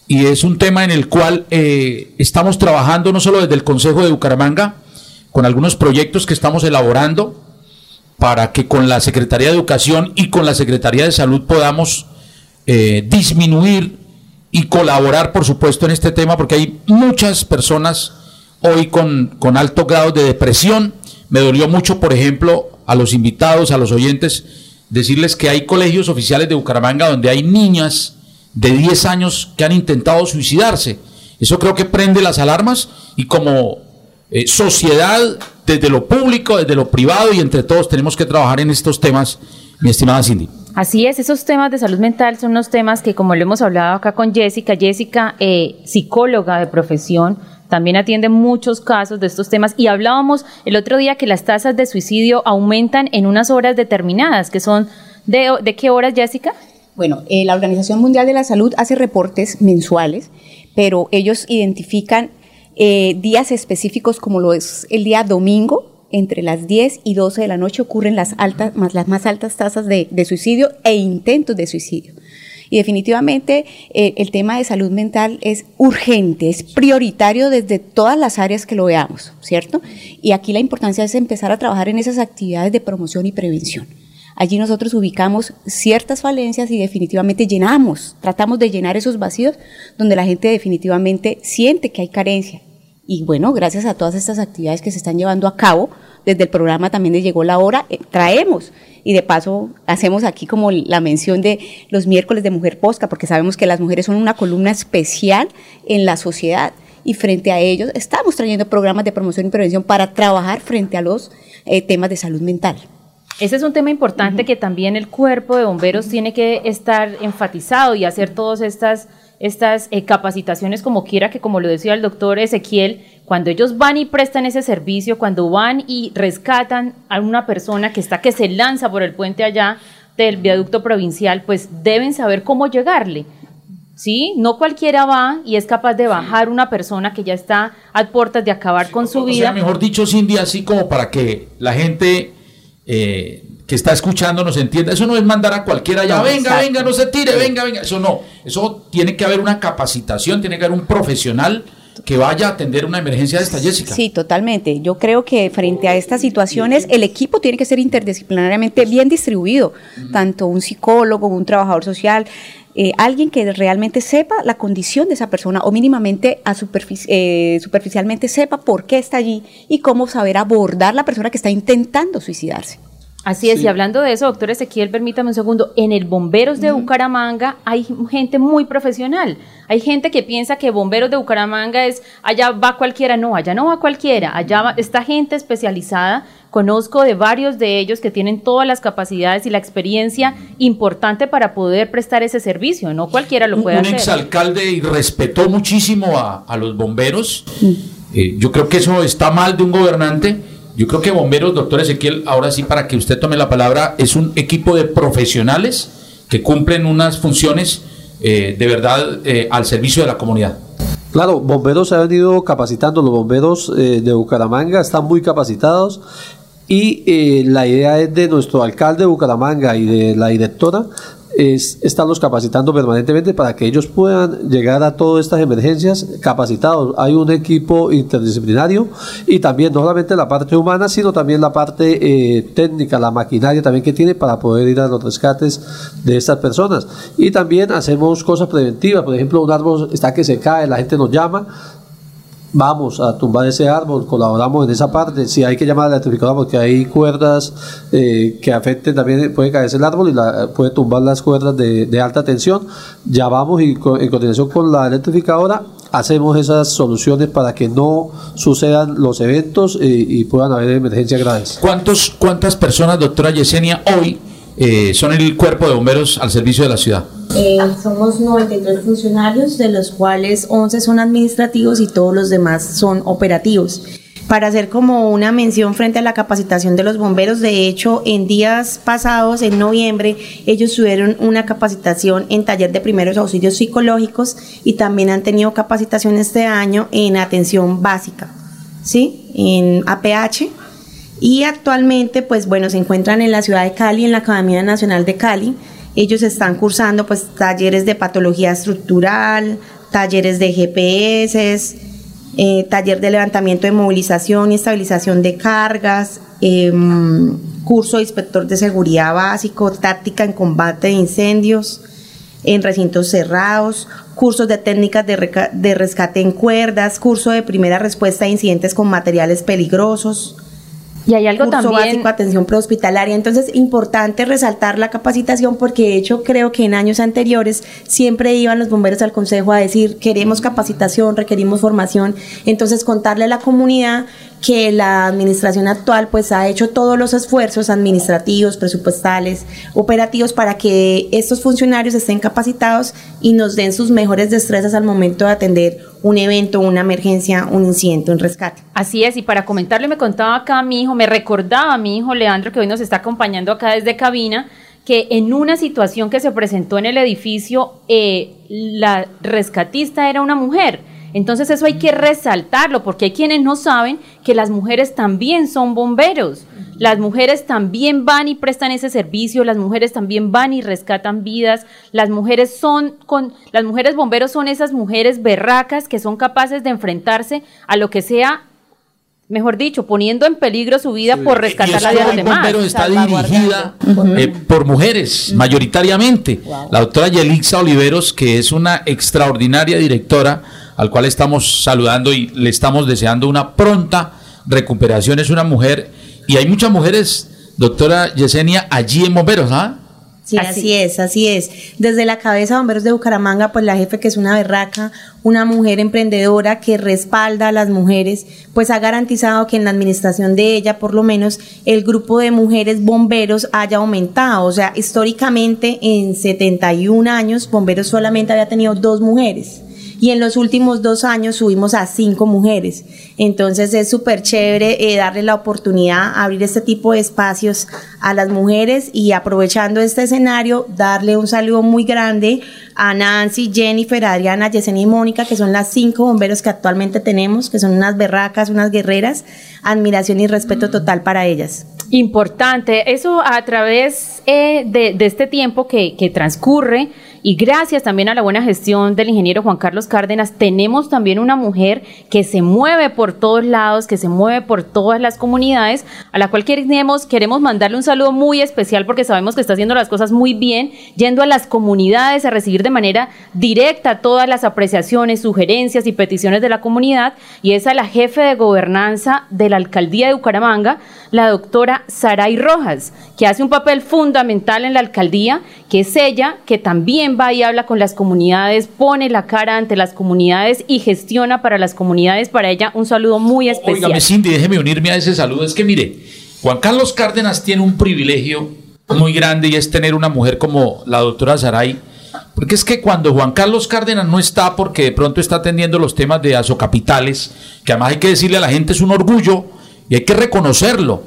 y es un tema en el cual eh, estamos trabajando no solo desde el Consejo de Bucaramanga, con algunos proyectos que estamos elaborando para que con la Secretaría de Educación y con la Secretaría de Salud podamos eh, disminuir y colaborar, por supuesto, en este tema, porque hay muchas personas hoy con, con alto grado de depresión. Me dolió mucho, por ejemplo, a los invitados, a los oyentes, decirles que hay colegios oficiales de Bucaramanga donde hay niñas de 10 años que han intentado suicidarse. Eso creo que prende las alarmas y como eh, sociedad, desde lo público, desde lo privado y entre todos tenemos que trabajar en estos temas, mi estimada Cindy. Así es, esos temas de salud mental son unos temas que, como lo hemos hablado acá con Jessica, Jessica, eh, psicóloga de profesión, también atiende muchos casos de estos temas y hablábamos el otro día que las tasas de suicidio aumentan en unas horas determinadas, que son de, ¿de qué horas, Jessica? Bueno, eh, la Organización Mundial de la Salud hace reportes mensuales, pero ellos identifican eh, días específicos como lo es el día domingo, entre las 10 y 12 de la noche ocurren las, altas, más, las más altas tasas de, suicidio e intentos de suicidio. Y definitivamente eh, el tema de salud mental es urgente, es prioritario desde todas las áreas que lo veamos, ¿cierto? Y aquí la importancia es empezar a trabajar en esas actividades de promoción y prevención. Allí nosotros ubicamos ciertas falencias y definitivamente llenamos, tratamos de llenar esos vacíos donde la gente definitivamente siente que hay carencia. Y bueno, gracias a todas estas actividades que se están llevando a cabo, desde el programa también de Llegó la Hora, eh, traemos. Y de paso hacemos aquí como la mención de los miércoles de Mujer Posca, porque sabemos que las mujeres son una columna especial en la sociedad. Y frente a ellos estamos trayendo programas de promoción y prevención para trabajar frente a los eh, temas de salud mental. Ese es un tema importante que también el cuerpo de bomberos tiene que estar enfatizado y hacer todas estas, estas eh, capacitaciones como quiera, que como lo decía el doctor Ezequiel, cuando ellos van y prestan ese servicio, cuando van y rescatan a una persona que está que se lanza por el puente allá del viaducto provincial, pues deben saber cómo llegarle. ¿Sí? No cualquiera va y es capaz de bajar una persona que ya está a puertas de acabar con su O vida. sea, mejor dicho, Cindy, así como para que la gente eh, que está escuchando nos entienda. Eso no es mandar a cualquiera ya, No, venga, exacto. venga, no se tire, venga, venga. Eso no. Eso tiene que haber una capacitación, tiene que haber un profesional que vaya a atender una emergencia de esta, Jessica. Sí, totalmente. Yo creo que frente a estas situaciones el equipo tiene que ser interdisciplinariamente bien distribuido, tanto un psicólogo, un trabajador social, eh, alguien que realmente sepa la condición de esa persona o mínimamente a superfici- eh, superficialmente sepa por qué está allí y cómo saber abordar la persona que está intentando suicidarse. Así es, y hablando de eso, doctor Ezequiel, permítame un segundo, en el Bomberos de Bucaramanga hay gente muy profesional. Hay gente que piensa que Bomberos de Bucaramanga es allá va cualquiera, no, allá no va cualquiera, allá va, está gente especializada. Conozco de varios de ellos que tienen todas las capacidades y la experiencia importante para poder prestar ese servicio, no cualquiera lo puede un hacer. exalcalde y respetó muchísimo a, a los bomberos. Eh, yo creo que eso está mal de un gobernante. Yo creo que bomberos, doctor Ezequiel, ahora sí para que usted tome la palabra, es un equipo de profesionales que cumplen unas funciones eh, de verdad eh, al servicio de la comunidad. Claro, bomberos se han venido capacitando, los bomberos eh, de Bucaramanga están muy capacitados y eh, la idea es de nuestro alcalde de Bucaramanga y de la directora es estarlos capacitando permanentemente para que ellos puedan llegar a todas estas emergencias capacitados. Hay un equipo interdisciplinario y también no solamente la parte humana, sino también la parte eh, técnica, la maquinaria también que tiene para poder ir a los rescates de estas personas. Y también hacemos cosas preventivas, por ejemplo, un árbol está que se cae, la gente nos llama, vamos a tumbar ese árbol, colaboramos en esa parte. Si hay que llamar al electrificador porque hay cuerdas eh, que afecten también, puede caerse el árbol y la, puede tumbar las cuerdas de, de alta tensión. Llamamos y co- en coordinación con la electrificadora hacemos esas soluciones para que no sucedan los eventos eh, y puedan haber emergencias graves. ¿Cuántos, ¿Cuántas personas, doctora Yesenia, hoy eh, son el cuerpo de bomberos al servicio de la ciudad? Eh, somos 93 funcionarios, de los cuales 11 son administrativos y todos los demás son operativos. Para hacer como una mención frente a la capacitación de los bomberos, de hecho, en días pasados, en noviembre, ellos tuvieron una capacitación en taller de primeros auxilios psicológicos y también han tenido capacitación este año en atención básica, ¿sí? En APH. Y actualmente, pues bueno, se encuentran en la ciudad de Cali, en la Academia Nacional de Cali. Ellos están cursando pues talleres de patología estructural, talleres de GPS, eh, taller de levantamiento de movilización y estabilización de cargas, em, curso de inspector de seguridad básico, táctica en combate de incendios en recintos cerrados, cursos de técnicas de, de rescate en cuerdas, curso de primera respuesta a incidentes con materiales peligrosos. Y hay algo curso también- básico atención prehospitalaria. Entonces, importante resaltar la capacitación porque de hecho creo que en años anteriores siempre iban los bomberos al consejo a decir queremos capacitación, requerimos formación. Entonces, contarle a la comunidad que la administración actual pues ha hecho todos los esfuerzos administrativos, presupuestales, operativos para que estos funcionarios estén capacitados y nos den sus mejores destrezas al momento de atender un evento, una emergencia, un incidente, un rescate. Así es, y para comentarle, me contaba acá mi hijo, me recordaba mi hijo Leandro, que hoy nos está acompañando acá desde cabina, que en una situación que se presentó en el edificio, eh, la rescatista era una mujer. Entonces eso hay que resaltarlo, porque hay quienes no saben que las mujeres también son bomberos. Las mujeres también van y prestan ese servicio, las mujeres también van y rescatan vidas, las mujeres son con las mujeres bomberos son esas mujeres berracas que son capaces de enfrentarse a lo que sea mejor dicho, poniendo en peligro su vida por rescatar la vida de los demás. Bombero está dirigida eh, por mujeres, mayoritariamente. La doctora Yelixa Oliveros, que es una extraordinaria directora, al cual estamos saludando y le estamos deseando una pronta recuperación, es una mujer, y hay muchas mujeres, doctora Yesenia, allí en Bomberos, ¿ah? Sí, así. es, así es. Desde la cabeza de Bomberos de Bucaramanga, pues la jefe que es una berraca, una mujer emprendedora que respalda a las mujeres, pues ha garantizado que en la administración de ella, por lo menos, el grupo de mujeres bomberos haya aumentado. O sea, históricamente en 71 años, Bomberos solamente había tenido dos mujeres y en los últimos dos años subimos a cinco mujeres. Entonces es súper chévere eh, darle la oportunidad, abrir este tipo de espacios a las mujeres y aprovechando este escenario, darle un saludo muy grande a Nancy, Jennifer, Adriana, Yesenia y Mónica, que son las cinco bomberos que actualmente tenemos, que son unas berracas, unas guerreras, admiración y respeto total para ellas. Importante, eso a través eh, de, de este tiempo que, que transcurre y gracias también a la buena gestión del ingeniero Juan Carlos Cárdenas, tenemos también una mujer que se mueve por todos lados, que se mueve por todas las comunidades, a la cual queremos, queremos mandarle un saludo muy especial porque sabemos que está haciendo las cosas muy bien, yendo a las comunidades a recibir de manera directa todas las apreciaciones, sugerencias y peticiones de la comunidad, y es a la jefe de gobernanza de la alcaldía de Bucaramanga, la doctora Saray Rojas, que hace un papel fundamental en la alcaldía, que es ella que también va y habla con las comunidades, pone la cara ante las comunidades y gestiona para las comunidades. Para ella, un saludo muy especial. Óigame, Cindy, déjeme unirme a ese saludo. Es que mire, Juan Carlos Cárdenas tiene un privilegio muy grande y es tener una mujer como la doctora Saray. Porque es que cuando Juan Carlos Cárdenas no está porque de pronto está atendiendo los temas de Azocapitales, que además hay que decirle a la gente es un orgullo y hay que reconocerlo.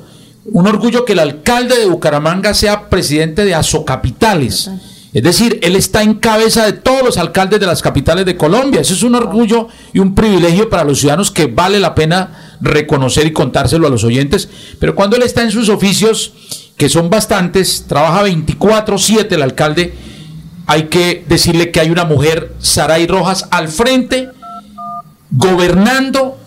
Un orgullo que el alcalde de Bucaramanga sea presidente de Azocapitales. Es decir, él está en cabeza de todos los alcaldes de las capitales de Colombia. Eso es un orgullo y un privilegio para los ciudadanos que vale la pena reconocer y contárselo a los oyentes. Pero cuando él está en sus oficios, que son bastantes, trabaja 24/7 el alcalde, hay que decirle que hay una mujer, Saray Rojas, al frente, gobernando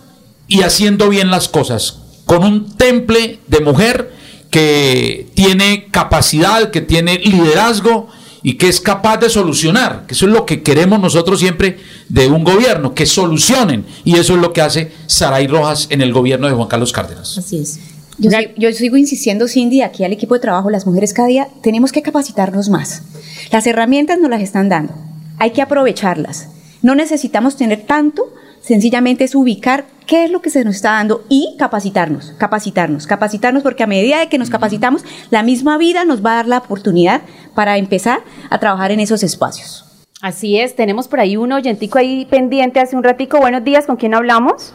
y haciendo bien las cosas, con un temple de mujer que tiene capacidad, que tiene liderazgo y que es capaz de solucionar, que eso es lo que queremos nosotros siempre de un gobierno, que solucionen, y eso es lo que hace Saray Rojas en el gobierno de Juan Carlos Cárdenas. Así es. Yo, sig- yo sigo insistiendo, Cindy, aquí al equipo de trabajo, las mujeres cada día tenemos que capacitarnos más. Las herramientas nos las están dando, hay que aprovecharlas. No necesitamos tener tanto, sencillamente es ubicar qué es lo que se nos está dando y capacitarnos, capacitarnos, capacitarnos, porque a medida de que nos capacitamos, la misma vida nos va a dar la oportunidad para empezar a trabajar en esos espacios. Así es, tenemos por ahí un oyentico ahí pendiente hace un ratico. Buenos días, ¿con quién hablamos?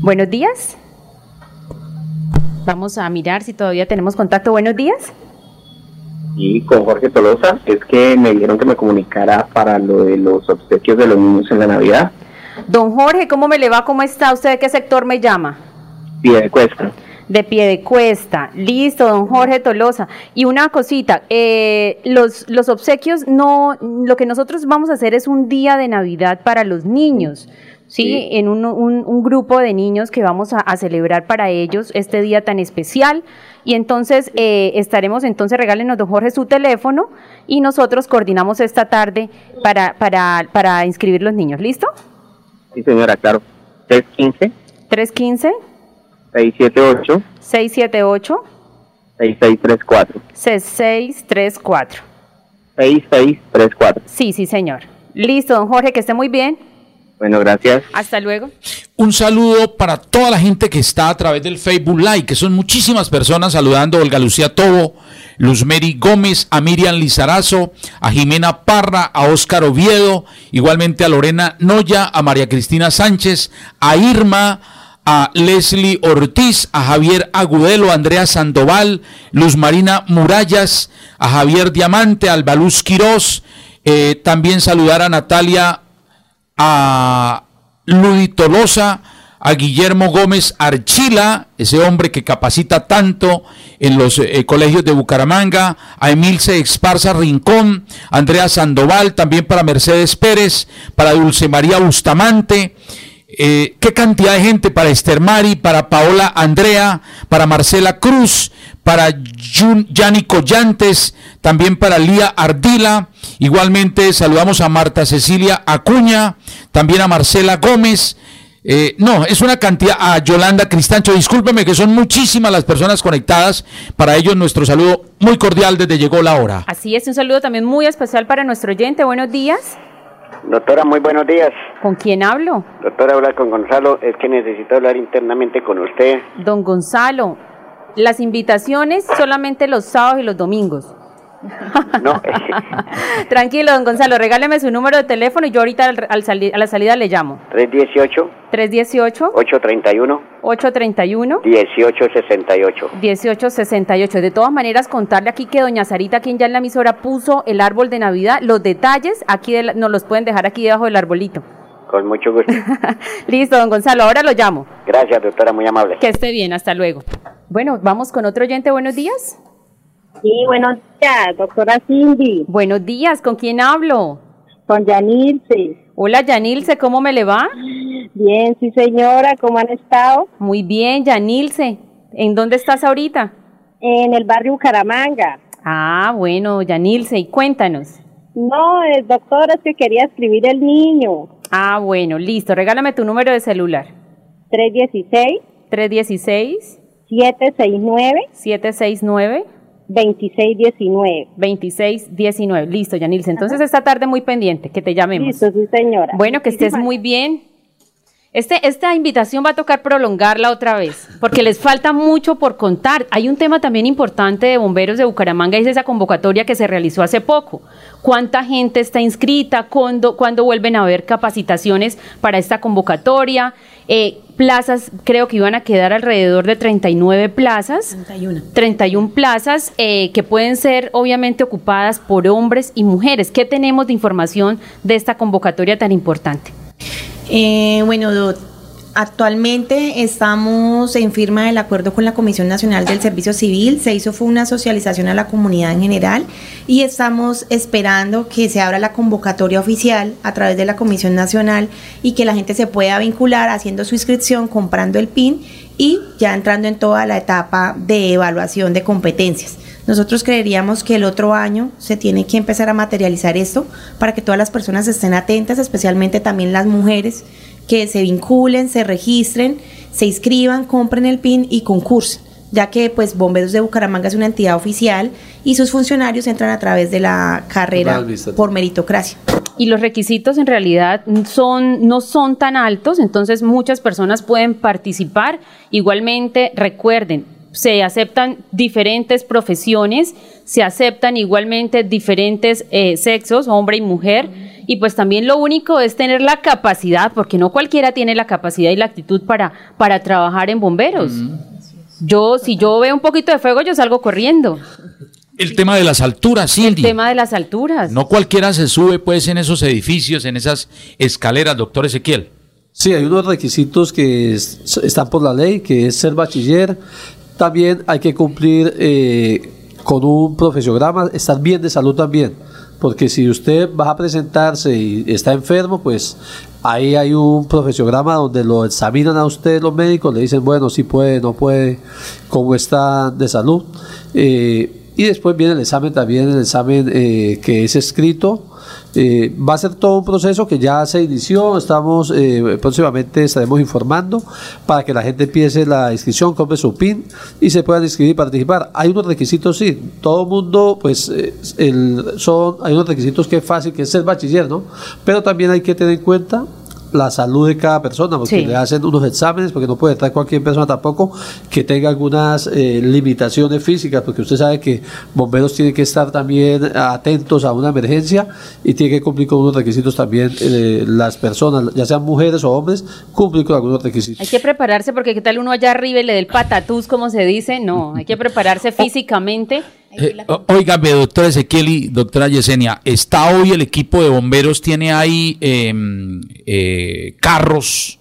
Buenos días. Vamos a mirar si todavía tenemos contacto. Buenos días. Y con Jorge Tolosa, es que me dijeron que me comunicara para lo de los obsequios de los niños en la Navidad. Don Jorge, ¿cómo me le va? ¿Cómo está? ¿Usted de qué sector me llama? Pie de cuesta. De pie de cuesta. Listo, don Jorge Tolosa. Y una cosita, eh, los, los obsequios no, lo que nosotros vamos a hacer es un día de Navidad para los niños. ¿Sí? Sí. En un, un- un grupo de niños que vamos a, a celebrar para ellos este día tan especial. Y entonces eh, estaremos, entonces regálenos, don Jorge, su teléfono y nosotros coordinamos esta tarde para, para, para inscribir los niños. ¿Listo? Sí, señora, claro. 315 315 678 678 6634 6634. 6634. Sí, sí, señor. Listo, don Jorge, que esté muy bien. Bueno, gracias. Hasta luego. Un saludo para toda la gente que está a través del Facebook Live, que son muchísimas personas saludando a Olga Lucía Tobo, Luzmeri Gómez, a Miriam Lizarazo, a Jimena Parra, a Óscar Oviedo, igualmente a Lorena Noya, a María Cristina Sánchez, a Irma, a Leslie Ortiz, a Javier Agudelo, a Andrea Sandoval, Luz Marina Murallas, a Javier Diamante, a Albaluz Quirós, eh, también saludar a Natalia a Ludi Tolosa, a Guillermo Gómez Archila, ese hombre que capacita tanto en los eh, colegios de Bucaramanga, a Emilce Esparza Rincón, a Andrea Sandoval, también para Mercedes Pérez, para Dulce María Bustamante, eh, qué cantidad de gente para Esther Mari, para Paola Andrea, para Marcela Cruz, para Yanni Collantes, también para Lía Ardila. Igualmente saludamos a Marta Cecilia Acuña, también a Marcela Gómez. Eh, no, es una cantidad, a Yolanda Cristancho, discúlpeme que son muchísimas las personas conectadas. Para ellos nuestro saludo muy cordial desde Llegó la Hora. Así es, un saludo también muy especial para nuestro oyente. Buenos días. Doctora, muy buenos días. ¿Con quién hablo? Doctora, hablar con Gonzalo. Es que necesito hablar internamente con usted. Don Gonzalo. Las invitaciones solamente los sábados y los domingos. No, Tranquilo, don Gonzalo, regáleme su número de teléfono y yo ahorita al- al sali- a la salida le llamo. 318 318 831 831 1868. 1868. De todas maneras, contarle aquí que doña Sarita, quien ya en la emisora puso el árbol de Navidad, los detalles aquí de la- nos los pueden dejar aquí debajo del arbolito. Con mucho gusto. Listo, don Gonzalo, ahora lo llamo. Gracias, doctora, muy amable. Que esté bien, hasta luego. Bueno, vamos con otro oyente. Buenos días. Sí, buenos días, doctora Cindy. Buenos días, ¿con quién hablo? Con Yanilce. Hola Yanilce, ¿cómo me le va? Bien, sí señora, ¿cómo han estado? Muy bien, Yanilce. ¿En dónde estás ahorita? En el barrio Bucaramanga. Ah, bueno, Yanilce, y cuéntanos. No, el doctor es que quería escribir el niño. Ah, bueno, listo. Regálame tu número de celular. 316. 316. 769. 769. 2619. 2619. Listo, Yanilce. Entonces esta tarde muy pendiente, que te llamemos. Listo, sí, señora. Bueno, que estés muy bien. Este, esta invitación va a tocar prolongarla otra vez, porque les falta mucho por contar. Hay un tema también importante de bomberos de Bucaramanga, es esa convocatoria que se realizó hace poco. ¿Cuánta gente está inscrita? ¿Cuándo, cuándo vuelven a haber capacitaciones para esta convocatoria? Eh, plazas, creo que iban a quedar alrededor de 39 plazas. 31. 31 plazas eh, que pueden ser obviamente ocupadas por hombres y mujeres. ¿Qué tenemos de información de esta convocatoria tan importante? Eh, bueno, actualmente estamos en firma del acuerdo con la Comisión Nacional del Servicio Civil. Se hizo fue una socialización a la comunidad en general y estamos esperando que se abra la convocatoria oficial a través de la Comisión Nacional y que la gente se pueda vincular haciendo su inscripción, comprando el PIN y ya entrando en toda la etapa de evaluación de competencias. Nosotros creeríamos que el otro año se tiene que empezar a materializar esto para que todas las personas estén atentas, especialmente también las mujeres, que se vinculen, se registren, se inscriban, compren el PIN y concursen, ya que pues Bomberos de Bucaramanga es una entidad oficial y sus funcionarios entran a través de la carrera por meritocracia. y los requisitos en realidad son, no son tan altos, entonces muchas personas pueden participar. Igualmente, recuerden, se aceptan diferentes profesiones, se aceptan igualmente diferentes eh, sexos, hombre y mujer, y pues también lo único es tener la capacidad, porque no cualquiera tiene la capacidad y la actitud para, para trabajar en bomberos. Yo, si yo veo un poquito de fuego, yo salgo corriendo. El tema de las alturas, Cindy. El tema de las alturas. No cualquiera se sube pues en esos edificios, en esas escaleras, doctor Ezequiel. Sí, hay unos requisitos que es- están por la ley, que es ser bachiller. También hay que cumplir eh, con un profesiograma, estar bien de salud también. Porque si usted va a presentarse y está enfermo, pues ahí hay un profesiograma donde lo examinan a usted los médicos, le dicen, bueno, si puede, no puede, cómo está de salud. Eh, y después viene el examen también, el examen eh, que es escrito. Eh, va a ser todo un proceso que ya se inició, estamos eh, próximamente estaremos informando para que la gente empiece la inscripción, compre su PIN y se puedan inscribir y participar. Hay unos requisitos, sí, todo mundo, pues, son, hay unos requisitos que es fácil, que es ser bachiller, ¿no? Pero también hay que tener en cuenta la salud de cada persona, porque Sí. le hacen unos exámenes, porque no puede estar cualquier persona tampoco que tenga algunas eh, limitaciones físicas, porque usted sabe que bomberos tienen que estar también atentos a una emergencia y tienen que cumplir con unos requisitos también eh, las personas, ya sean mujeres o hombres, cumplir con algunos requisitos. Hay que prepararse porque qué tal uno allá arriba y le dé el patatús, como se dice. No, hay que prepararse físicamente. Eh, óigame, doctor Ezequiel y doctora Yesenia, ¿está hoy el equipo de bomberos? ¿Tiene ahí em, eh, carros?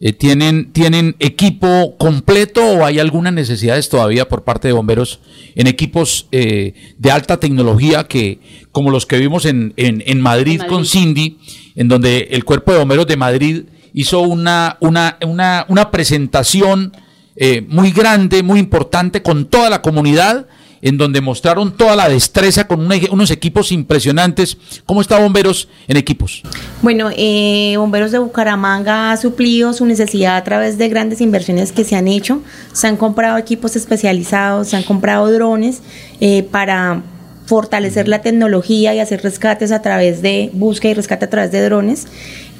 Eh, ¿tienen, ¿Tienen equipo completo o hay algunas necesidades todavía por parte de bomberos en equipos eh, de alta tecnología que, como los que vimos en, en, en Madrid, En con Madrid. Cindy, en donde el Cuerpo de Bomberos de Madrid hizo una, una, una, una presentación eh, muy grande, muy importante con toda la comunidad, en donde mostraron toda la destreza con unos equipos impresionantes. ¿Cómo está Bomberos en equipos? Bueno, eh, Bomberos de Bucaramanga ha suplido su necesidad a través de grandes inversiones que se han hecho. Se han comprado equipos especializados, se han comprado drones eh, para fortalecer la tecnología y hacer rescates a través de búsqueda y rescate a través de drones,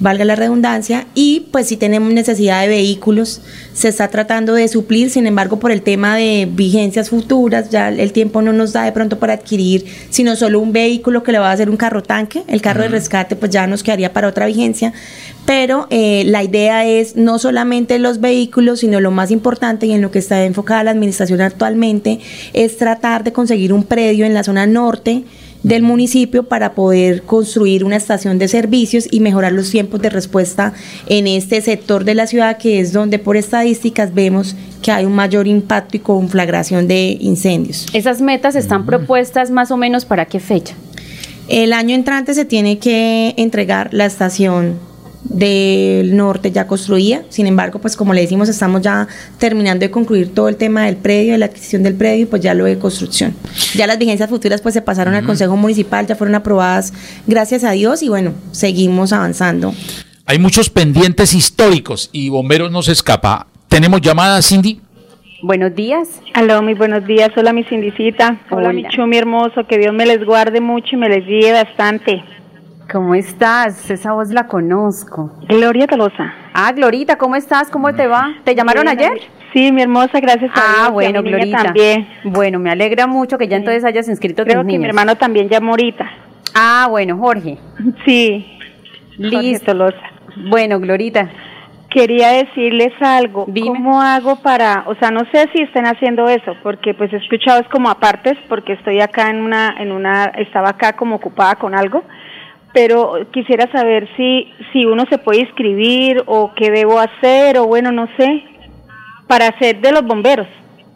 valga la redundancia, y pues si tenemos necesidad de vehículos, se está tratando de suplir, sin embargo, por el tema de vigencias futuras, ya el tiempo no nos da de pronto para adquirir, sino solo un vehículo que le va a hacer un carro tanque, el carro de rescate pues ya nos quedaría para otra vigencia, pero eh, la idea es no solamente los vehículos, sino lo más importante y en lo que está enfocada la administración actualmente, es tratar de conseguir un predio en la zona norte del municipio para poder construir una estación de servicios y mejorar los tiempos de respuesta en este sector de la ciudad que es donde por estadísticas vemos que hay un mayor impacto y conflagración de incendios. ¿Esas metas están propuestas más o menos para qué fecha? El año entrante se tiene que entregar la estación del norte ya construía. Sin embargo, pues como le decimos, estamos ya terminando de concluir todo el tema del predio, de la adquisición del predio y pues ya lo de construcción. Ya las vigencias futuras pues se pasaron al Consejo Municipal, ya fueron aprobadas gracias a Dios y bueno, seguimos avanzando. Hay muchos pendientes históricos y Bomberos no se escapa. ¿Tenemos llamada, Cindy? Buenos días. Aló, muy buenos días. Hola, mi Cindicita. Hola, mi Chumi hermoso. Que Dios me les guarde mucho y me les guíe bastante. ¿Cómo estás? Esa voz la conozco. Gloria Tolosa. Ah, Glorita, ¿cómo estás? ¿Cómo te va? ¿Te llamaron Bien, ayer? Sí, mi hermosa, gracias a Dios. Ah, y a bueno, niña Glorita. también. Bueno, me alegra mucho que ya entonces hayas inscrito Creo tus que mi hermano también llamó ahorita. Ah, bueno, Jorge. Sí. Jorge Listo. Tolosa. Bueno, Glorita. Quería decirles algo. ¿Cómo hago para, o sea, no sé si estén haciendo eso, porque pues he escuchado es como apartes, porque estoy acá en una, en una, estaba acá como ocupada con algo, pero quisiera saber si, si uno se puede inscribir o qué debo hacer o bueno, no sé, para ser de los bomberos,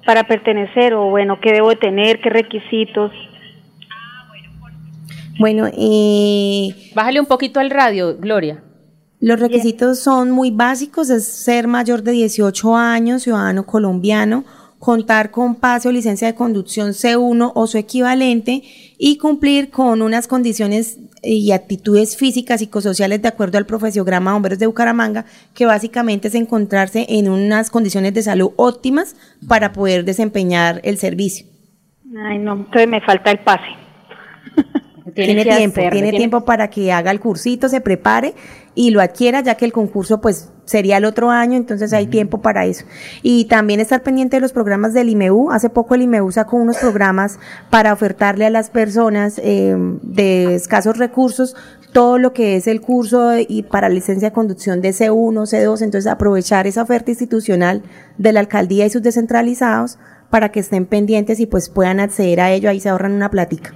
para pertenecer o bueno, qué debo de tener, qué requisitos. Bueno, eh, Bájale un poquito al radio, Gloria. Los requisitos son muy básicos, es ser mayor de 18 años, ciudadano colombiano, contar con pase o licencia de conducción C1 o su equivalente y cumplir con unas condiciones y actitudes físicas y psicosociales de acuerdo al profesiograma Bomberos de Bucaramanga, que básicamente es encontrarse en unas condiciones de salud óptimas para poder desempeñar el servicio. Ay, no, entonces me falta el pase. Tiene, tiempo, tiene- tiempo para que haga el cursito, se prepare y lo adquiera, ya que el concurso pues sería el otro año, entonces hay tiempo para eso. Y también estar pendiente de los programas del IMEU. Hace poco el IMEU sacó unos programas para ofertarle a las personas eh, de escasos recursos todo lo que es el curso y para licencia de conducción de C1, C2, entonces aprovechar esa oferta institucional de la alcaldía y sus descentralizados para que estén pendientes y pues puedan acceder a ello, ahí se ahorran una platica.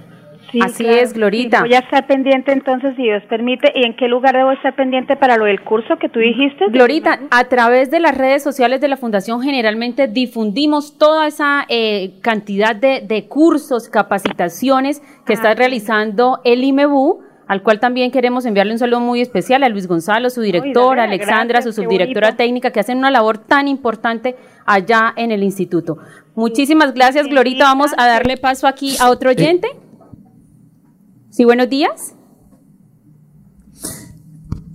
Sí, Así claro. es, Glorita. Sí, voy a estar pendiente entonces, si Dios permite. ¿Y en qué lugar debo estar pendiente para lo del curso que tú dijiste? Glorita, a través de las redes sociales de la Fundación generalmente difundimos toda esa eh, cantidad de, de cursos, capacitaciones que está realizando el IMEBU, al cual también queremos enviarle un saludo muy especial a Luis Gonzalo, su director, a Alexandra, gracias, su subdirectora técnica, que hacen una labor tan importante allá en el instituto. Muchísimas gracias, Glorita. Vamos a darle paso aquí a otro oyente. Sí, buenos días.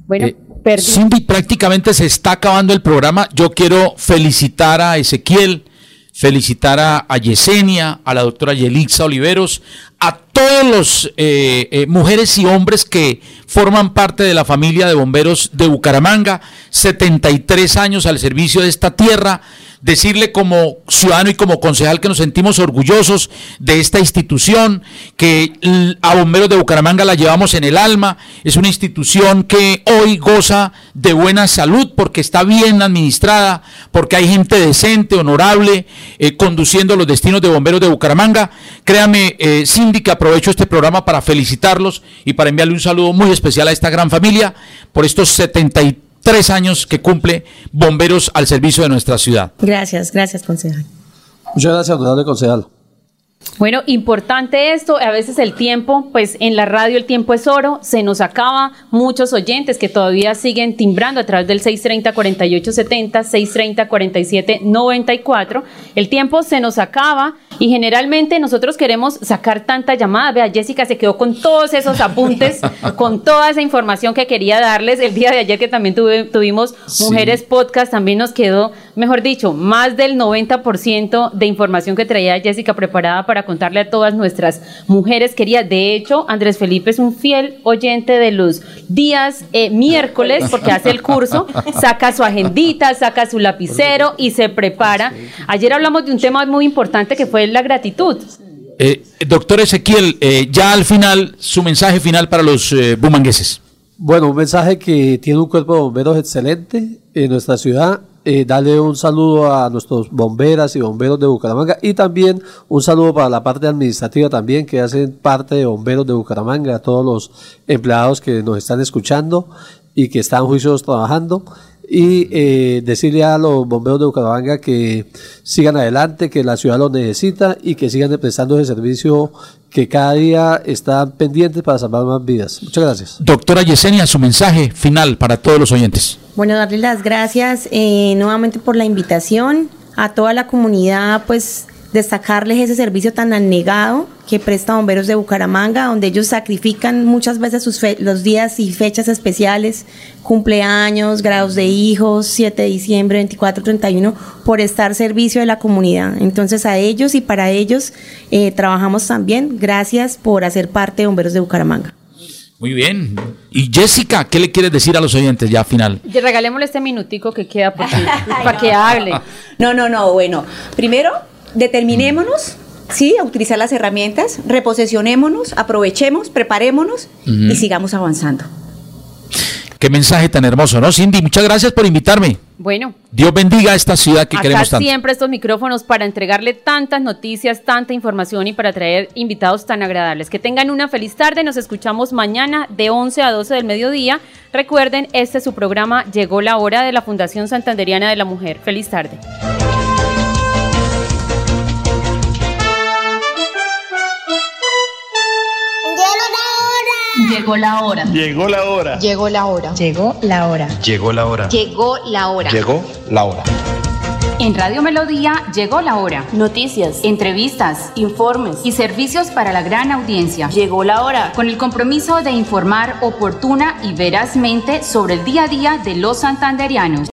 Bueno, Eh, Cindy, prácticamente se está acabando el programa. Yo quiero felicitar a Ezequiel, felicitar a, a Yesenia, a la doctora Yelixa Oliveros, a todos los eh, eh, mujeres y hombres que forman parte de la familia de bomberos de Bucaramanga, 73 años al servicio de esta tierra. Decirle como ciudadano y como concejal que nos sentimos orgullosos de esta institución, que a Bomberos de Bucaramanga la llevamos en el alma. Es una institución que hoy goza de buena salud porque está bien administrada, porque hay gente decente, honorable, eh, conduciendo los destinos de Bomberos de Bucaramanga. Créame, eh, Cindy, que aprovecho este programa para felicitarlos y para enviarle un saludo muy especial a esta gran familia por estos 73 años que cumple Bomberos al servicio de nuestra ciudad. Gracias, gracias, concejal. Muchas gracias, honorable concejal. Bueno, importante esto, a veces el tiempo, pues en la radio el tiempo es oro, se nos acaba, muchos oyentes que todavía siguen timbrando a través del 630-4870, 630-4794, el tiempo se nos acaba y generalmente nosotros queremos sacar tanta llamada, vea, Jessica se quedó con todos esos apuntes, con toda esa información que quería darles el día de ayer que también tuve- tuvimos Sí. Mujeres Podcast, también nos quedó, mejor dicho, más del 90% de información que traía Jessica preparada para contarle a todas nuestras mujeres queridas. De hecho, Andrés Felipe es un fiel oyente de los días eh, miércoles porque hace el curso, saca su agendita, saca su lapicero y se prepara. Ayer hablamos de un tema muy importante que fue la gratitud. Eh, doctor Ezequiel, eh, ya al final, su mensaje final para los eh, bumangueses. Bueno, un mensaje que tiene un cuerpo de bomberos excelente en nuestra ciudad. Eh, darle un saludo a nuestros bomberas y bomberos de Bucaramanga y también un saludo para la parte administrativa también que hacen parte de bomberos de Bucaramanga, a todos los empleados que nos están escuchando y que están juiciosos trabajando. Y eh, decirle a los bomberos de Bucaramanga que sigan adelante, que la ciudad los necesita y que sigan prestando ese servicio que cada día están pendientes para salvar más vidas. Muchas gracias. Doctora Yesenia, su mensaje final para todos los oyentes. Bueno, darle las gracias eh, nuevamente por la invitación a toda la comunidad, pues destacarles ese servicio tan anegado que presta Bomberos de Bucaramanga, donde ellos sacrifican muchas veces sus los días y fechas especiales, cumpleaños, grados de hijos, 7 de diciembre, 24, 31, por estar servicio de la comunidad. Entonces a ellos y para ellos eh, trabajamos también. Gracias por hacer parte de Bomberos de Bucaramanga. Muy bien. Y Jessica, ¿qué le quieres decir a los oyentes ya final? Regalémosle este minutico que queda para que hable. No, no, no, bueno. Primero, determinémonos, sí, a utilizar las herramientas, reposesionémonos, aprovechemos, preparémonos y sigamos avanzando. Qué mensaje tan hermoso, ¿no, Cindy? Muchas gracias por invitarme. Bueno. Dios bendiga a esta ciudad que queremos tanto. siempre estos micrófonos para entregarle tantas noticias, tanta información y para traer invitados tan agradables. Que tengan una feliz tarde. Nos escuchamos mañana de 11 a 12 del mediodía. Recuerden, este es su programa Llegó la hora de la Fundación Santanderiana de la Mujer. Feliz tarde. Llegó la hora. Llegó la hora. Llegó la hora. Llegó la hora. Llegó la hora. Llegó la hora. Llegó la hora. En Radio Melodía llegó la hora. Noticias, entrevistas, informes y servicios para la gran audiencia. Llegó la hora. Con el compromiso de informar oportuna y verazmente sobre el día a día de los santanderianos.